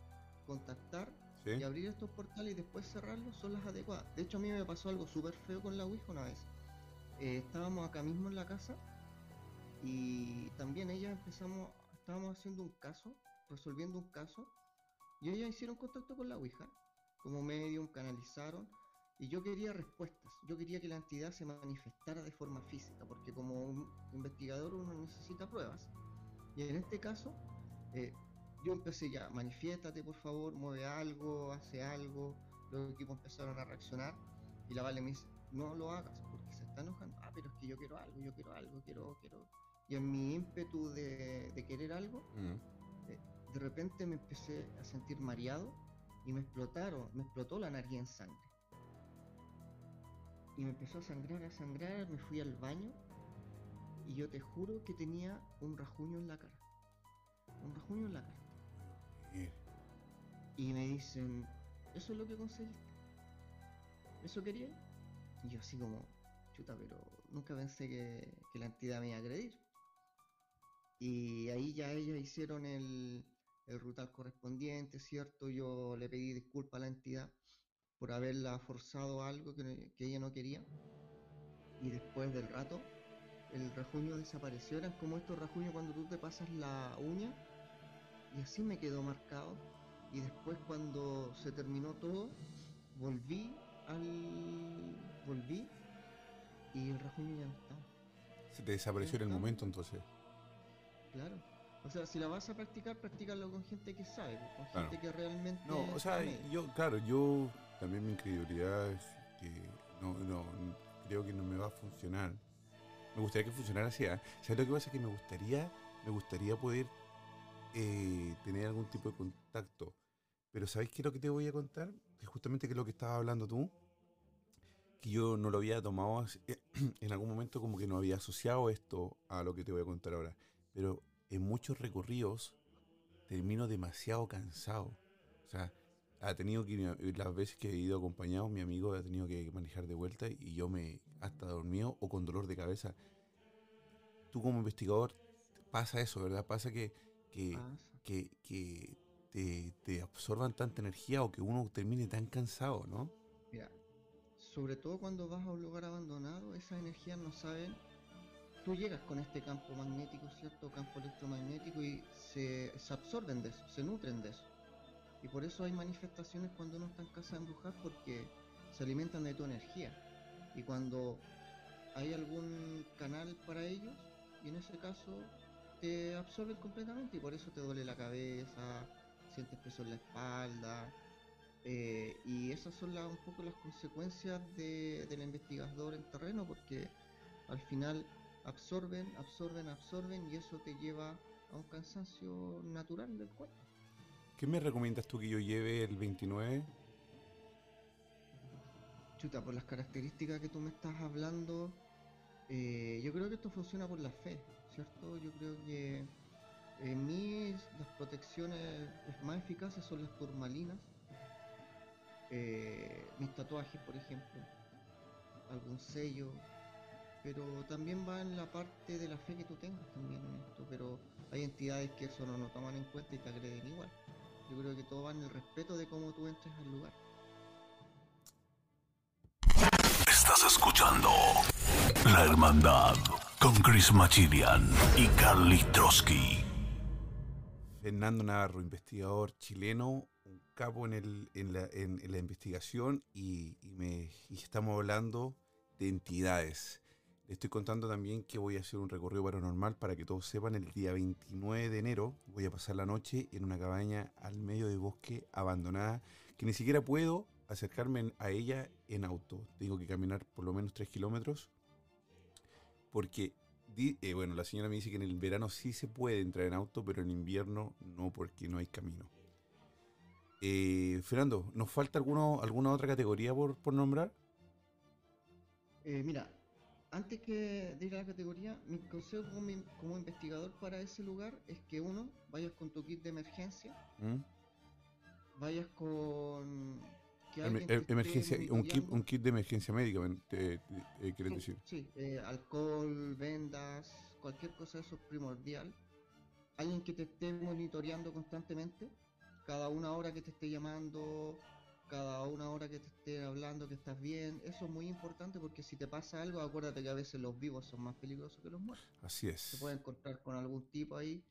contactar y abrir estos portales y después cerrarlos son las adecuadas. De hecho, a mí me pasó algo súper feo con la Ouija una vez. Eh, estábamos acá mismo en la casa y también ella empezamos, estábamos haciendo un caso, resolviendo un caso, y ellas hicieron contacto con la Ouija, como medium, canalizaron, y yo quería respuestas, yo quería que la entidad se manifestara de forma física, porque como un investigador uno necesita pruebas. Y en este caso, eh, yo empecé ya, manifiéstate por favor, mueve algo, hace algo, los equipos empezaron a reaccionar, y la Vale me dice, no lo hagas, porque se está enojando, ah, pero es que yo quiero algo, yo quiero algo, quiero, quiero, y en mi ímpetu de, querer algo, mm. eh, de repente me empecé a sentir mareado y me explotaron, me explotó la nariz en sangre. Y me empezó a sangrar, a sangrar, me fui al baño y yo te juro que tenía un rajuño en la cara. Un rajuño en la cara. Y me dicen, ¿eso es lo que conseguiste? ¿Eso quería? Y yo así como, chuta, pero nunca pensé que, que la entidad me iba a agredir. Y ahí ya ellos hicieron el, el rutal correspondiente, ¿cierto? Yo le pedí disculpas a la entidad por haberla forzado a algo que, ella no quería. Y después del rato, el rajuño desapareció. Eran como estos rajuños cuando tú te pasas la uña. Y así me quedó marcado. Y después cuando se terminó todo, volví al... volví y el rajuño ya no estaba. Se te desapareció en el momento entonces. Claro. O sea, si la vas a practicar, practícalo con gente que sabe, con gente que realmente. No, o sea, yo, claro, yo también mi incredulidad es que no, no, creo que no me va a funcionar. Me gustaría que funcionara así. ¿eh? ¿Sabes lo que pasa? Que me gustaría, me gustaría poder eh, tener algún tipo de contacto. Pero ¿sabéis qué es lo que te voy a contar? Que justamente que es lo que estabas hablando tú, que yo no lo había tomado en algún momento como que no había asociado esto a lo que te voy a contar ahora pero en muchos recorridos termino demasiado cansado. O sea, ha tenido que, las veces que he ido acompañado, mi amigo ha tenido que manejar de vuelta y yo me hasta dormido o con dolor de cabeza. Tú como investigador pasa eso, ¿verdad? Pasa que, que, que, te, te, absorban tanta energía o que uno termine tan cansado, ¿no? Mira, sobre todo cuando vas a un lugar abandonado, esas energías no saben tú llegas con este campo magnético, ¿cierto? Campo electromagnético y se, absorben de eso, se nutren de eso. Y por eso hay manifestaciones cuando uno está en casa de embrujar porque se alimentan de tu energía. Y cuando hay algún canal para ellos, y en ese caso te absorben completamente y por eso te duele la cabeza, sientes peso en la espalda. Eh, y esas son un poco las consecuencias de, del investigador en terreno porque al final absorben, absorben, absorben y eso te lleva a un cansancio natural del cuerpo. ¿Qué me recomiendas tú que yo lleve el 29? Chuta, por las características que tú me estás hablando, eh, yo creo que esto funciona por la fe, ¿cierto? Yo creo que en mí las protecciones más eficaces son las turmalinas, eh, mis tatuajes, por ejemplo, algún sello, pero también va en la parte de la fe que tú tengas también en esto, pero hay entidades que eso no lo toman en cuenta y te agreden igual. Yo creo que todo va en el respeto de cómo tú entres al lugar. Estás escuchando La Hermandad con Chris Machilian y Carly Trotsky. Fernando Navarro, investigador chileno, un capo en, el, en, la, en- en la investigación y, y me, y estamos hablando de entidades. Estoy contando también que voy a hacer un recorrido paranormal para que todos sepan. El día 29 de enero voy a pasar la noche en una cabaña al medio de bosque abandonada que ni siquiera puedo acercarme a ella en auto. Tengo que caminar por lo menos 3 kilómetros porque, eh, bueno, la señora me dice que en el verano sí se puede entrar en auto, pero en invierno no, porque no hay camino. Eh, Fernando, ¿nos falta alguna otra categoría por, por nombrar? Eh, mira, antes que de ir a la categoría, mi consejo como, como investigador para ese lugar es que uno, vayas con tu kit de emergencia, ¿Mm? vayas con... Que te em- esté emergencia, un kit, un kit de emergencia médica, ven, te- te- eh, quieres Sí, decir. Sí, eh, alcohol, vendas, cualquier cosa de eso es primordial. Alguien que te esté monitoreando constantemente, cada una hora que te esté llamando, cada una hora que te esté hablando que estás bien, eso es muy importante porque si te pasa algo, acuérdate que a veces los vivos son más peligrosos que los muertos. Así es. puede encontrar con algún tipo ahí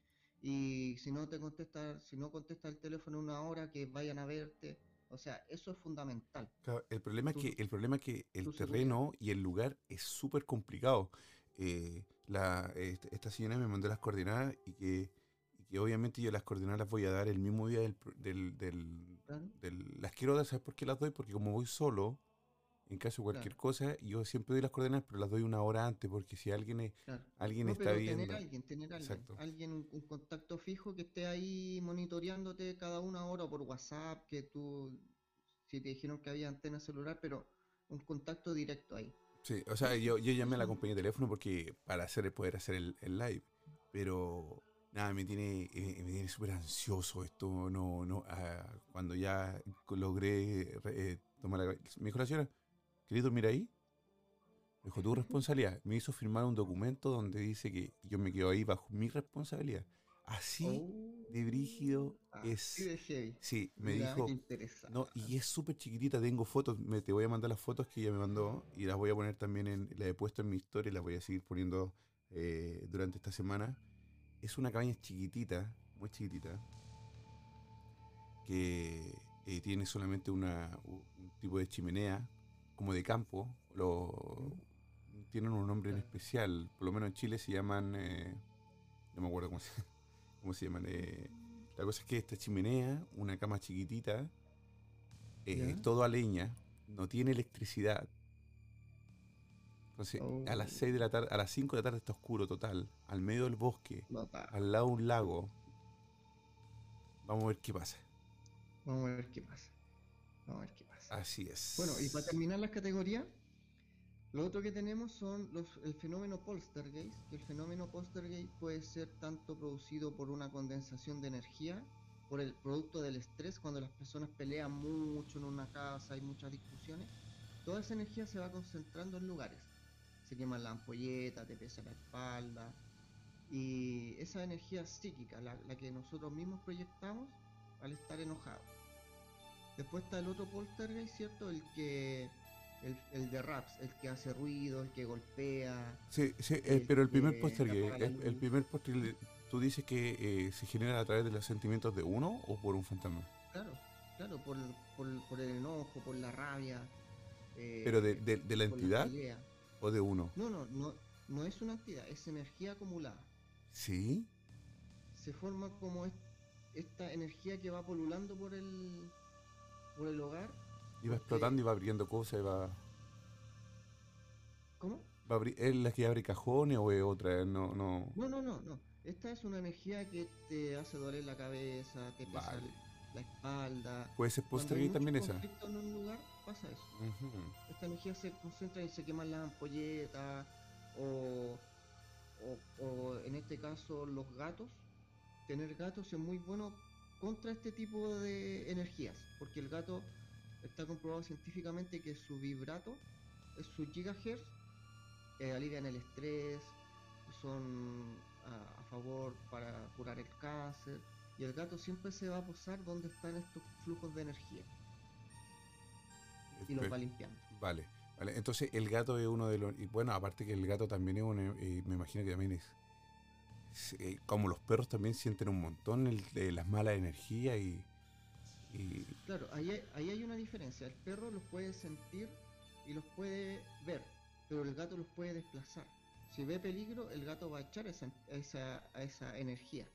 y si no te contesta, si no contesta el teléfono una hora, que vayan a verte. O sea, eso es fundamental. Claro, el problema es que el problema es que el terreno y el lugar es súper complicado. Eh, la, est- esta señora me mandó las coordenadas y que, y que obviamente yo las coordenadas las voy a dar el mismo día del, del, del- Claro. del- las quiero dar, ¿sabes por qué las doy? Porque como voy solo, en caso de cualquier Claro. cosa, yo siempre doy las coordenadas, pero las doy una hora antes, porque si alguien es, Claro. alguien No, está pero viendo. tener alguien, tener alguien, Exacto. alguien, un, contacto fijo que esté ahí monitoreándote cada una hora por WhatsApp, que tú, si te dijeron que había antena celular, pero un contacto directo ahí. Sí, o sea, yo, yo llamé a la compañía de teléfono porque para hacer poder hacer el, el live, pero nada, me tiene, eh, me tiene súper ansioso esto, no, no, ah, cuando ya logré eh, tomar la... Me dijo la señora, ¿querés dormir ahí? Me dijo, tu responsabilidad. Me hizo firmar un documento donde dice que yo me quedo ahí bajo mi responsabilidad. Así Oh, de brígido es... de. Sí, me Mira, dijo... No, y es súper chiquitita, tengo fotos, me, te voy a mandar las fotos que ella me mandó y las voy a poner también en, las he puesto en mi historia y las voy a seguir poniendo eh, durante esta semana. Es una cabaña chiquitita, muy chiquitita, que eh, tiene solamente una, un tipo de chimenea, como de campo, lo, tienen un nombre en especial, por lo menos en Chile se llaman, eh, no me acuerdo cómo se, cómo se llaman, eh, la cosa es que esta chimenea, una cama chiquitita, eh, Ya. todo a leña, no tiene electricidad. Entonces, a las Oh. 6 de la tarde, a las 5 de la tarde está oscuro total, al medio del bosque, al lado de un lago. Vamos a ver qué pasa. Vamos a ver qué pasa. Vamos a ver qué pasa. Así es. Bueno, y para terminar las categorías, lo otro que tenemos son los, el fenómeno poltergeist, que el fenómeno poltergeist puede ser tanto producido por una condensación de energía, por el producto del estrés, cuando las personas pelean mucho en una casa, hay muchas discusiones, toda esa energía se va concentrando en lugares. Se queman la ampolleta, te pesa la espalda, y esa energía psíquica, la, la que nosotros mismos proyectamos al estar enojados. Después está el otro poltergeist, ¿cierto? El que. El, el de raps, el que hace ruido, el que golpea. Sí, sí, eh, el pero el primer la el, el primer póster, tú dices que eh, se genera a través de los sentimientos de uno o por un fantasma. Claro, claro, por, por, por el enojo, por la rabia. eh, Pero de, de- de la entidad pelea. O de uno. No, no, no, no es una entidad, es energía acumulada. Sí. Se forma como est- esta energía que va polulando por el, por el hogar. Y va explotando y va abriendo cosas y va. ¿Cómo? va a abrir- ¿Es la que abre cajones o es otra? No, no. No, no, no, no. Esta es una energía que te hace doler la cabeza, te pesa Vale. la espalda. Puede ser y también esa. en un lugar, pasa eso. Esta energía se concentra y se queman las ampolletas o, o, o en este caso los gatos. Tener gatos es muy bueno contra este tipo de energías, porque el gato está comprobado científicamente que su vibrato es su gigahertz, eh, alivian el estrés, son a, a favor para curar el cáncer, y el gato siempre se va a posar donde están estos flujos de energía y los va limpiando. Vale. Vale, entonces el gato es uno de los... Y bueno, aparte que el gato también es un... eh, me imagino que también es... eh, como los perros también sienten un montón el- de las malas energías y... y- Claro, ahí hay, ahí hay una diferencia. El perro los puede sentir y los puede ver, pero el gato los puede desplazar. Si ve peligro, el gato va a echar esa, esa, a esa energía.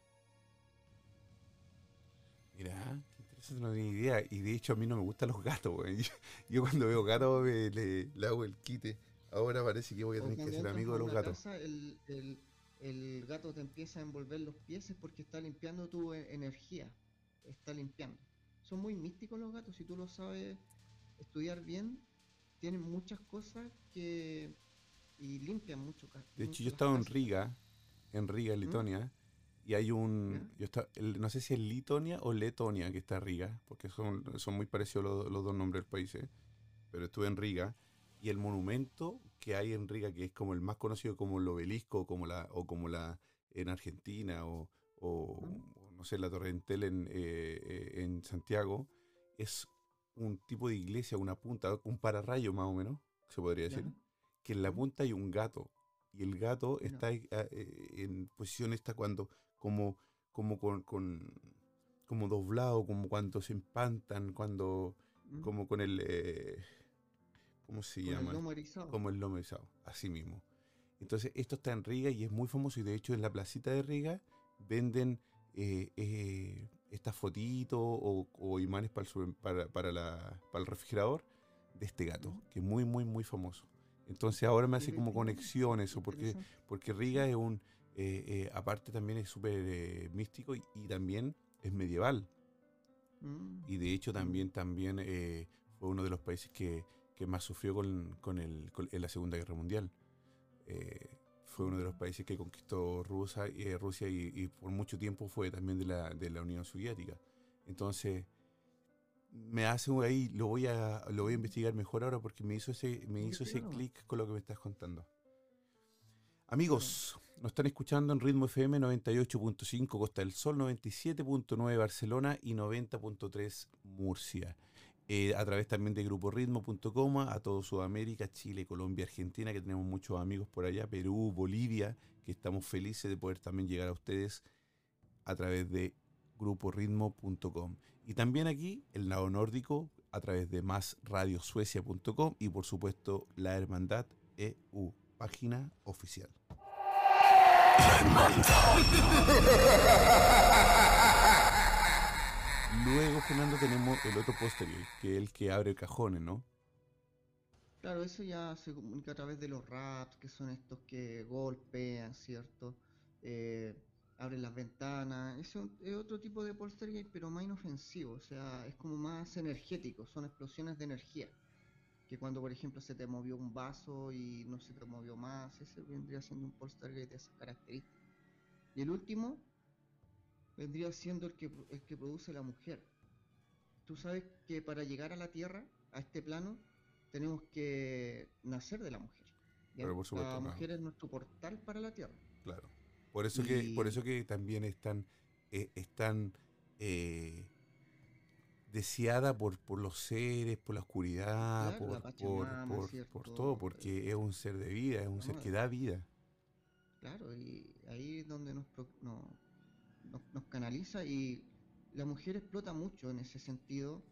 Mira, interesante, no tenía idea. Y de hecho a mí no me gustan los gatos, güey. Yo, yo cuando veo gatos le, le hago el quite. Ahora parece que voy a tener que ser amigo de los gatos. casa, el, el- el gato te empieza a envolver los pies es porque está limpiando tu e- energía. Está limpiando. Son muy místicos los gatos, si tú lo sabes estudiar bien, tienen muchas cosas que... y limpian mucho. De hecho, yo las estaba en. Riga, en Riga, en Letonia, y hay un... Yo el- no sé si es Litonia o Letonia que está en Riga, porque son, son muy parecidos los, los dos nombres del país, ¿eh? pero estuve en Riga, y el monumento que hay en Riga, que es como el más conocido como el obelisco, como la, o como la en Argentina, o, o, no sé, la Torre Entel en, eh, eh, en Santiago, es un tipo de iglesia, una punta, un pararrayo más o menos, se podría decir Ya. que en la punta hay un gato y el gato está eh, en posición esta cuando como como con, con- como doblado como cuando se empantan cuando ¿Mm? como con el eh, cómo se el llama lomo erizado. como el lomo erizado, así mismo entonces esto está en Riga y es muy famoso y de hecho en la placita de Riga venden eh, eh, estas fotitos o, o imanes para el, para, para la- para el refrigerador de este gato, que es muy, muy, muy famoso. Entonces ahora me hace como qué conexión eso, porque, porque Riga es un, eh, eh, aparte también es súper eh, místico y, y también es medieval. Mm. Y de hecho también, también eh, fue uno de los países que, que más sufrió con, con el, con- en la Segunda Guerra Mundial. Fue uno de los países que conquistó Rusia, Rusia y, y por mucho tiempo fue también de la, de la Unión Soviética. Entonces, me hace ahí, lo voy a, lo voy a investigar mejor ahora porque me hizo ese, me hizo ese clic con lo que me estás contando. Amigos, nos están escuchando en Ritmo FM 98.5 Costa del Sol, 97.9 Barcelona y 90.3 Murcia. Eh, a través también de gruporitmo.com, a todo Sudamérica, Chile, Colombia, Argentina, que tenemos muchos amigos por allá, Perú, Bolivia, que estamos felices de poder también llegar a ustedes a través de gruporitmo.com. Y también aquí, el lado nórdico, a través de másradiosuecia.com y por supuesto la Hermandad EU, página oficial. Luego, Fernando, tenemos el otro posterior, que es el que abre cajones, ¿no? Claro, eso ya se comunica a través de los raps, que son estos que golpean, ¿cierto? Eh, abren las ventanas. Es, un- es otro tipo de poltergeist, pero más inofensivo, o sea, es como más energético, son explosiones de energía. Que cuando, por ejemplo, se te movió un vaso y no se te movió más, ese vendría siendo un poltergeist de esas características. Y el último vendría siendo el que, el que produce la mujer. Tú sabes que para llegar a la Tierra, a este plano, tenemos que nacer de la mujer. Pero por supuesto, la no. mujer es nuestro portal para la Tierra. Claro. Por eso que, por eso que también están, eh, están eh, deseada por, por los seres, por la oscuridad, Claro, la por, por, Pachamama, por- por todo, porque es un ser de vida, es un ser que da vida. Claro, y ahí es donde nos, no- nos, nos canaliza y la mujer explota mucho en ese sentido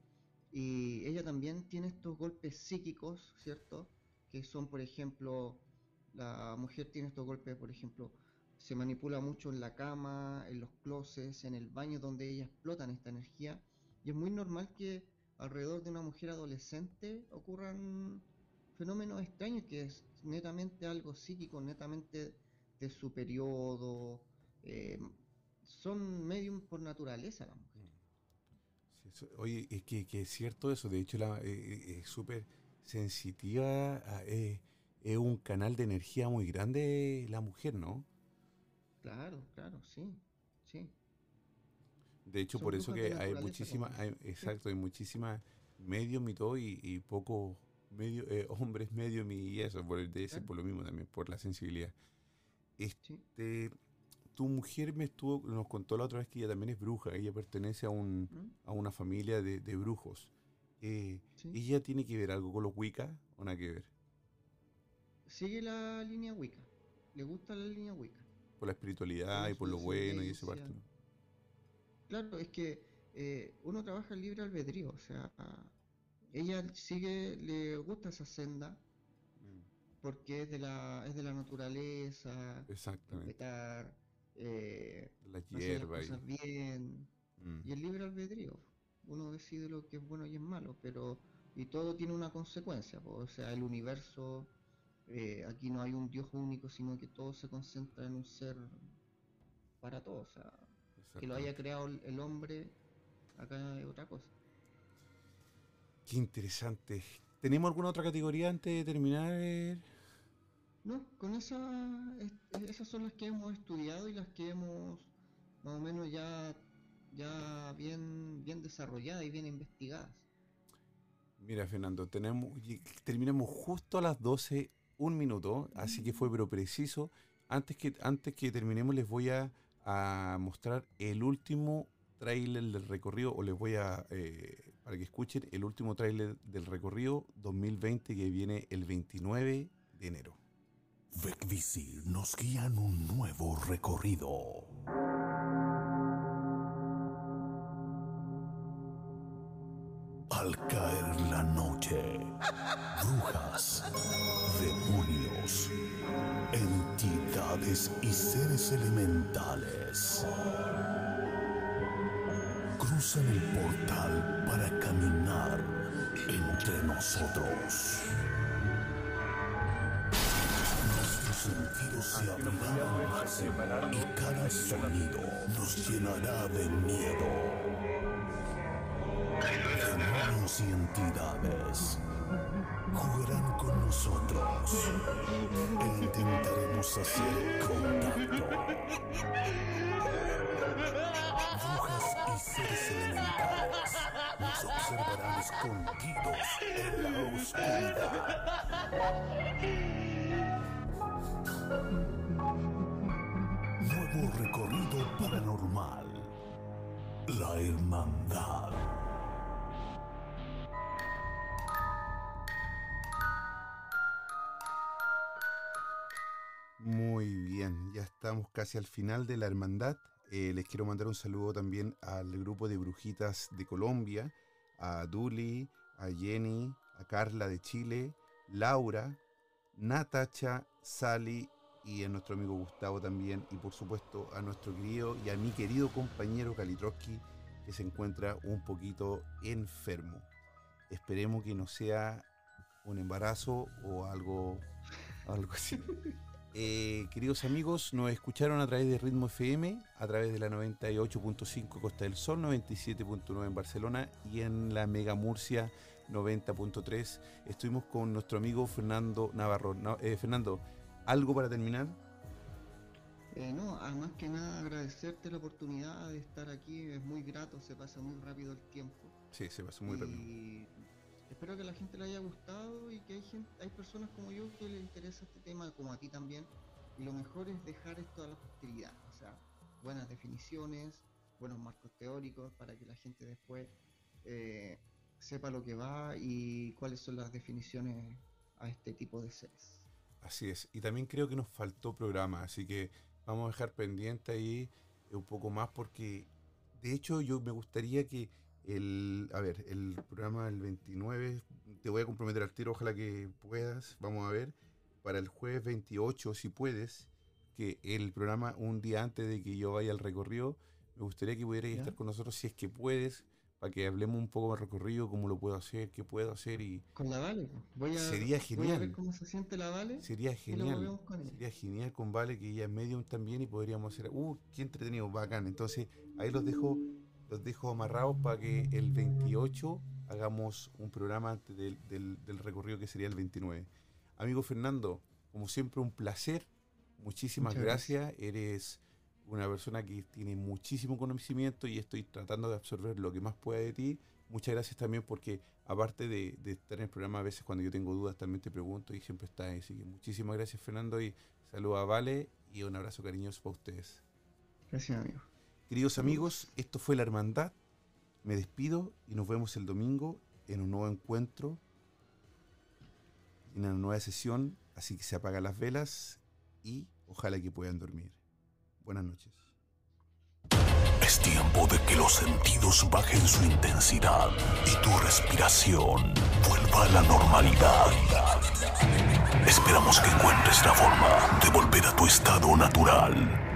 y ella también tiene estos golpes psíquicos, ¿cierto? Que son, por ejemplo, la mujer tiene estos golpes, por ejemplo, se manipula mucho en la cama, en los closets, en el baño donde ella explotan esta energía y es muy normal que alrededor de una mujer adolescente ocurran fenómenos extraños que es netamente algo psíquico, netamente de su periodo. eh, son medium por naturaleza las mujeres. Sí, eso- oye, es que, que es cierto eso, de hecho la, eh, es súper sensitiva, a- eh, es un canal de energía muy grande la mujer, ¿no? Claro, claro, sí, sí. De hecho, Son por eso que hay muchísimas, exacto, hay muchísimas medios y todo, y, y pocos medio, eh, hombres medios y eso, por, el- ser Claro. por lo mismo también, por la sensibilidad. sí. Este, tu mujer me estuvo, nos contó la otra vez que ella también es bruja, ella pertenece a, un, ¿Mm? a una familia de, de brujos. Eh, Sí. ¿Ella tiene que ver algo con los Wicca o nada que ver? sigue la línea Wicca. Le gusta la línea Wicca. Por la espiritualidad Por y por lo bueno y esa parte. ¿no? Claro, es que eh, uno trabaja el libre albedrío, o sea, ella sigue, le gusta esa senda porque es de la, es de la naturaleza, Exactamente. respetar, eh, La hacer las hierba y. cosas bien, Mm. y el libre albedrío. Uno decide lo que es bueno y es malo, pero y todo tiene una consecuencia, po, o sea, el universo, eh, aquí no hay un Dios único, sino que todo se concentra en un ser para todos, o sea, que lo haya creado el, hombre, acá es otra cosa. Qué interesante. ¿Tenemos alguna otra categoría antes de terminar? No, con esa, es- esas son las que hemos estudiado y las que hemos más o menos ya, ya bien, bien desarrolladas y bien investigadas. Mira, Fernando, tenemos, terminamos justo a las 12, un minuto, así que fue pero preciso. Antes que, antes que terminemos, les voy a, a mostrar el último tráiler del recorrido, o les voy a, eh, para que escuchen, el último tráiler del recorrido 2020 que viene el 29 de enero. Vecvisir nos guía en un nuevo recorrido. Al caer la noche, brujas, demonios, entidades y seres elementales cruzan el portal para caminar entre nosotros. Nuestros sentidos se abrirán y cada sonido nos llenará de miedo. Demonios y entidades jugarán con nosotros e intentaremos hacer contacto. Brujas y seres elementales nos observarán escondidos en la oscuridad. Nuevo recorrido paranormal. La Hermandad. Muy bien, ya estamos casi al final de la hermandad. Eh, les quiero mandar un saludo también al grupo de brujitas de Colombia, a Duli, a Jenny, a Carla de Chile, Laura, Natacha, Sally y a nuestro amigo Gustavo también. Y por supuesto a nuestro querido y a mi querido compañero Kalitroski que se encuentra un poquito enfermo. Esperemos que no sea un embarazo o algo, algo así. Eh, queridos amigos, nos escucharon a través de Ritmo FM, a través de la 98.5 Costa del Sol, 97.9 en Barcelona y en la Mega Murcia 90.3. Estuvimos con nuestro amigo Fernando Navarro. No, eh, Fernando, ¿algo para terminar? Eh, no, además que nada agradecerte la oportunidad de estar aquí, es muy grato, se pasa muy rápido el tiempo. Sí, se pasó muy y rápido. Espero que la gente le haya gustado y que hay gente, hay personas como yo que le interesa este tema, como a ti también. Y lo mejor es dejar esto a la posteridad, o sea, buenas definiciones, buenos marcos teóricos para que la gente después eh, sepa lo que va y cuáles son las definiciones a este tipo de seres. Así es. Y también creo que nos faltó programa, así que vamos a dejar pendiente ahí un poco más porque de hecho yo me gustaría que el, a ver, el programa del 29, te voy a comprometer al tiro, ojalá que puedas, vamos a ver, para el jueves 28, si puedes, que el programa un día antes de que yo vaya al recorrido, me gustaría que pudieras Ya. estar con nosotros si es que puedes, para que hablemos un poco del recorrido, cómo lo puedo hacer, qué puedo hacer y Con la Vale, voy a, Sería voy a genial. ver cómo se siente la Vale. Sería genial. con. Sería genial con Vale, que ella es medium también y podríamos hacer. ¡Uh! ¡Qué entretenido! Bacán. Entonces, ahí los dejo, los dejo amarrados para que el 28 hagamos un programa antes del, del- del recorrido que sería el 29. Amigo Fernando, como siempre, un placer. Muchísimas gracias. Eres una persona que tiene muchísimo conocimiento y estoy tratando de absorber lo que más pueda de ti. Muchas gracias también porque aparte de, de estar en el programa a veces cuando yo tengo dudas también te pregunto y siempre estás ahí. Así que muchísimas gracias Fernando y saludos a Vale y un abrazo cariñoso para ustedes. Gracias, amigo. Queridos amigos, esto fue La Hermandad. Me despido y nos vemos el domingo en un nuevo encuentro. en una nueva sesión, así que se apagan las velas y ojalá que puedan dormir. Buenas noches. Es tiempo de que los sentidos bajen su intensidad y tu respiración vuelva a la normalidad. Esperamos que encuentres la forma de volver a tu estado natural.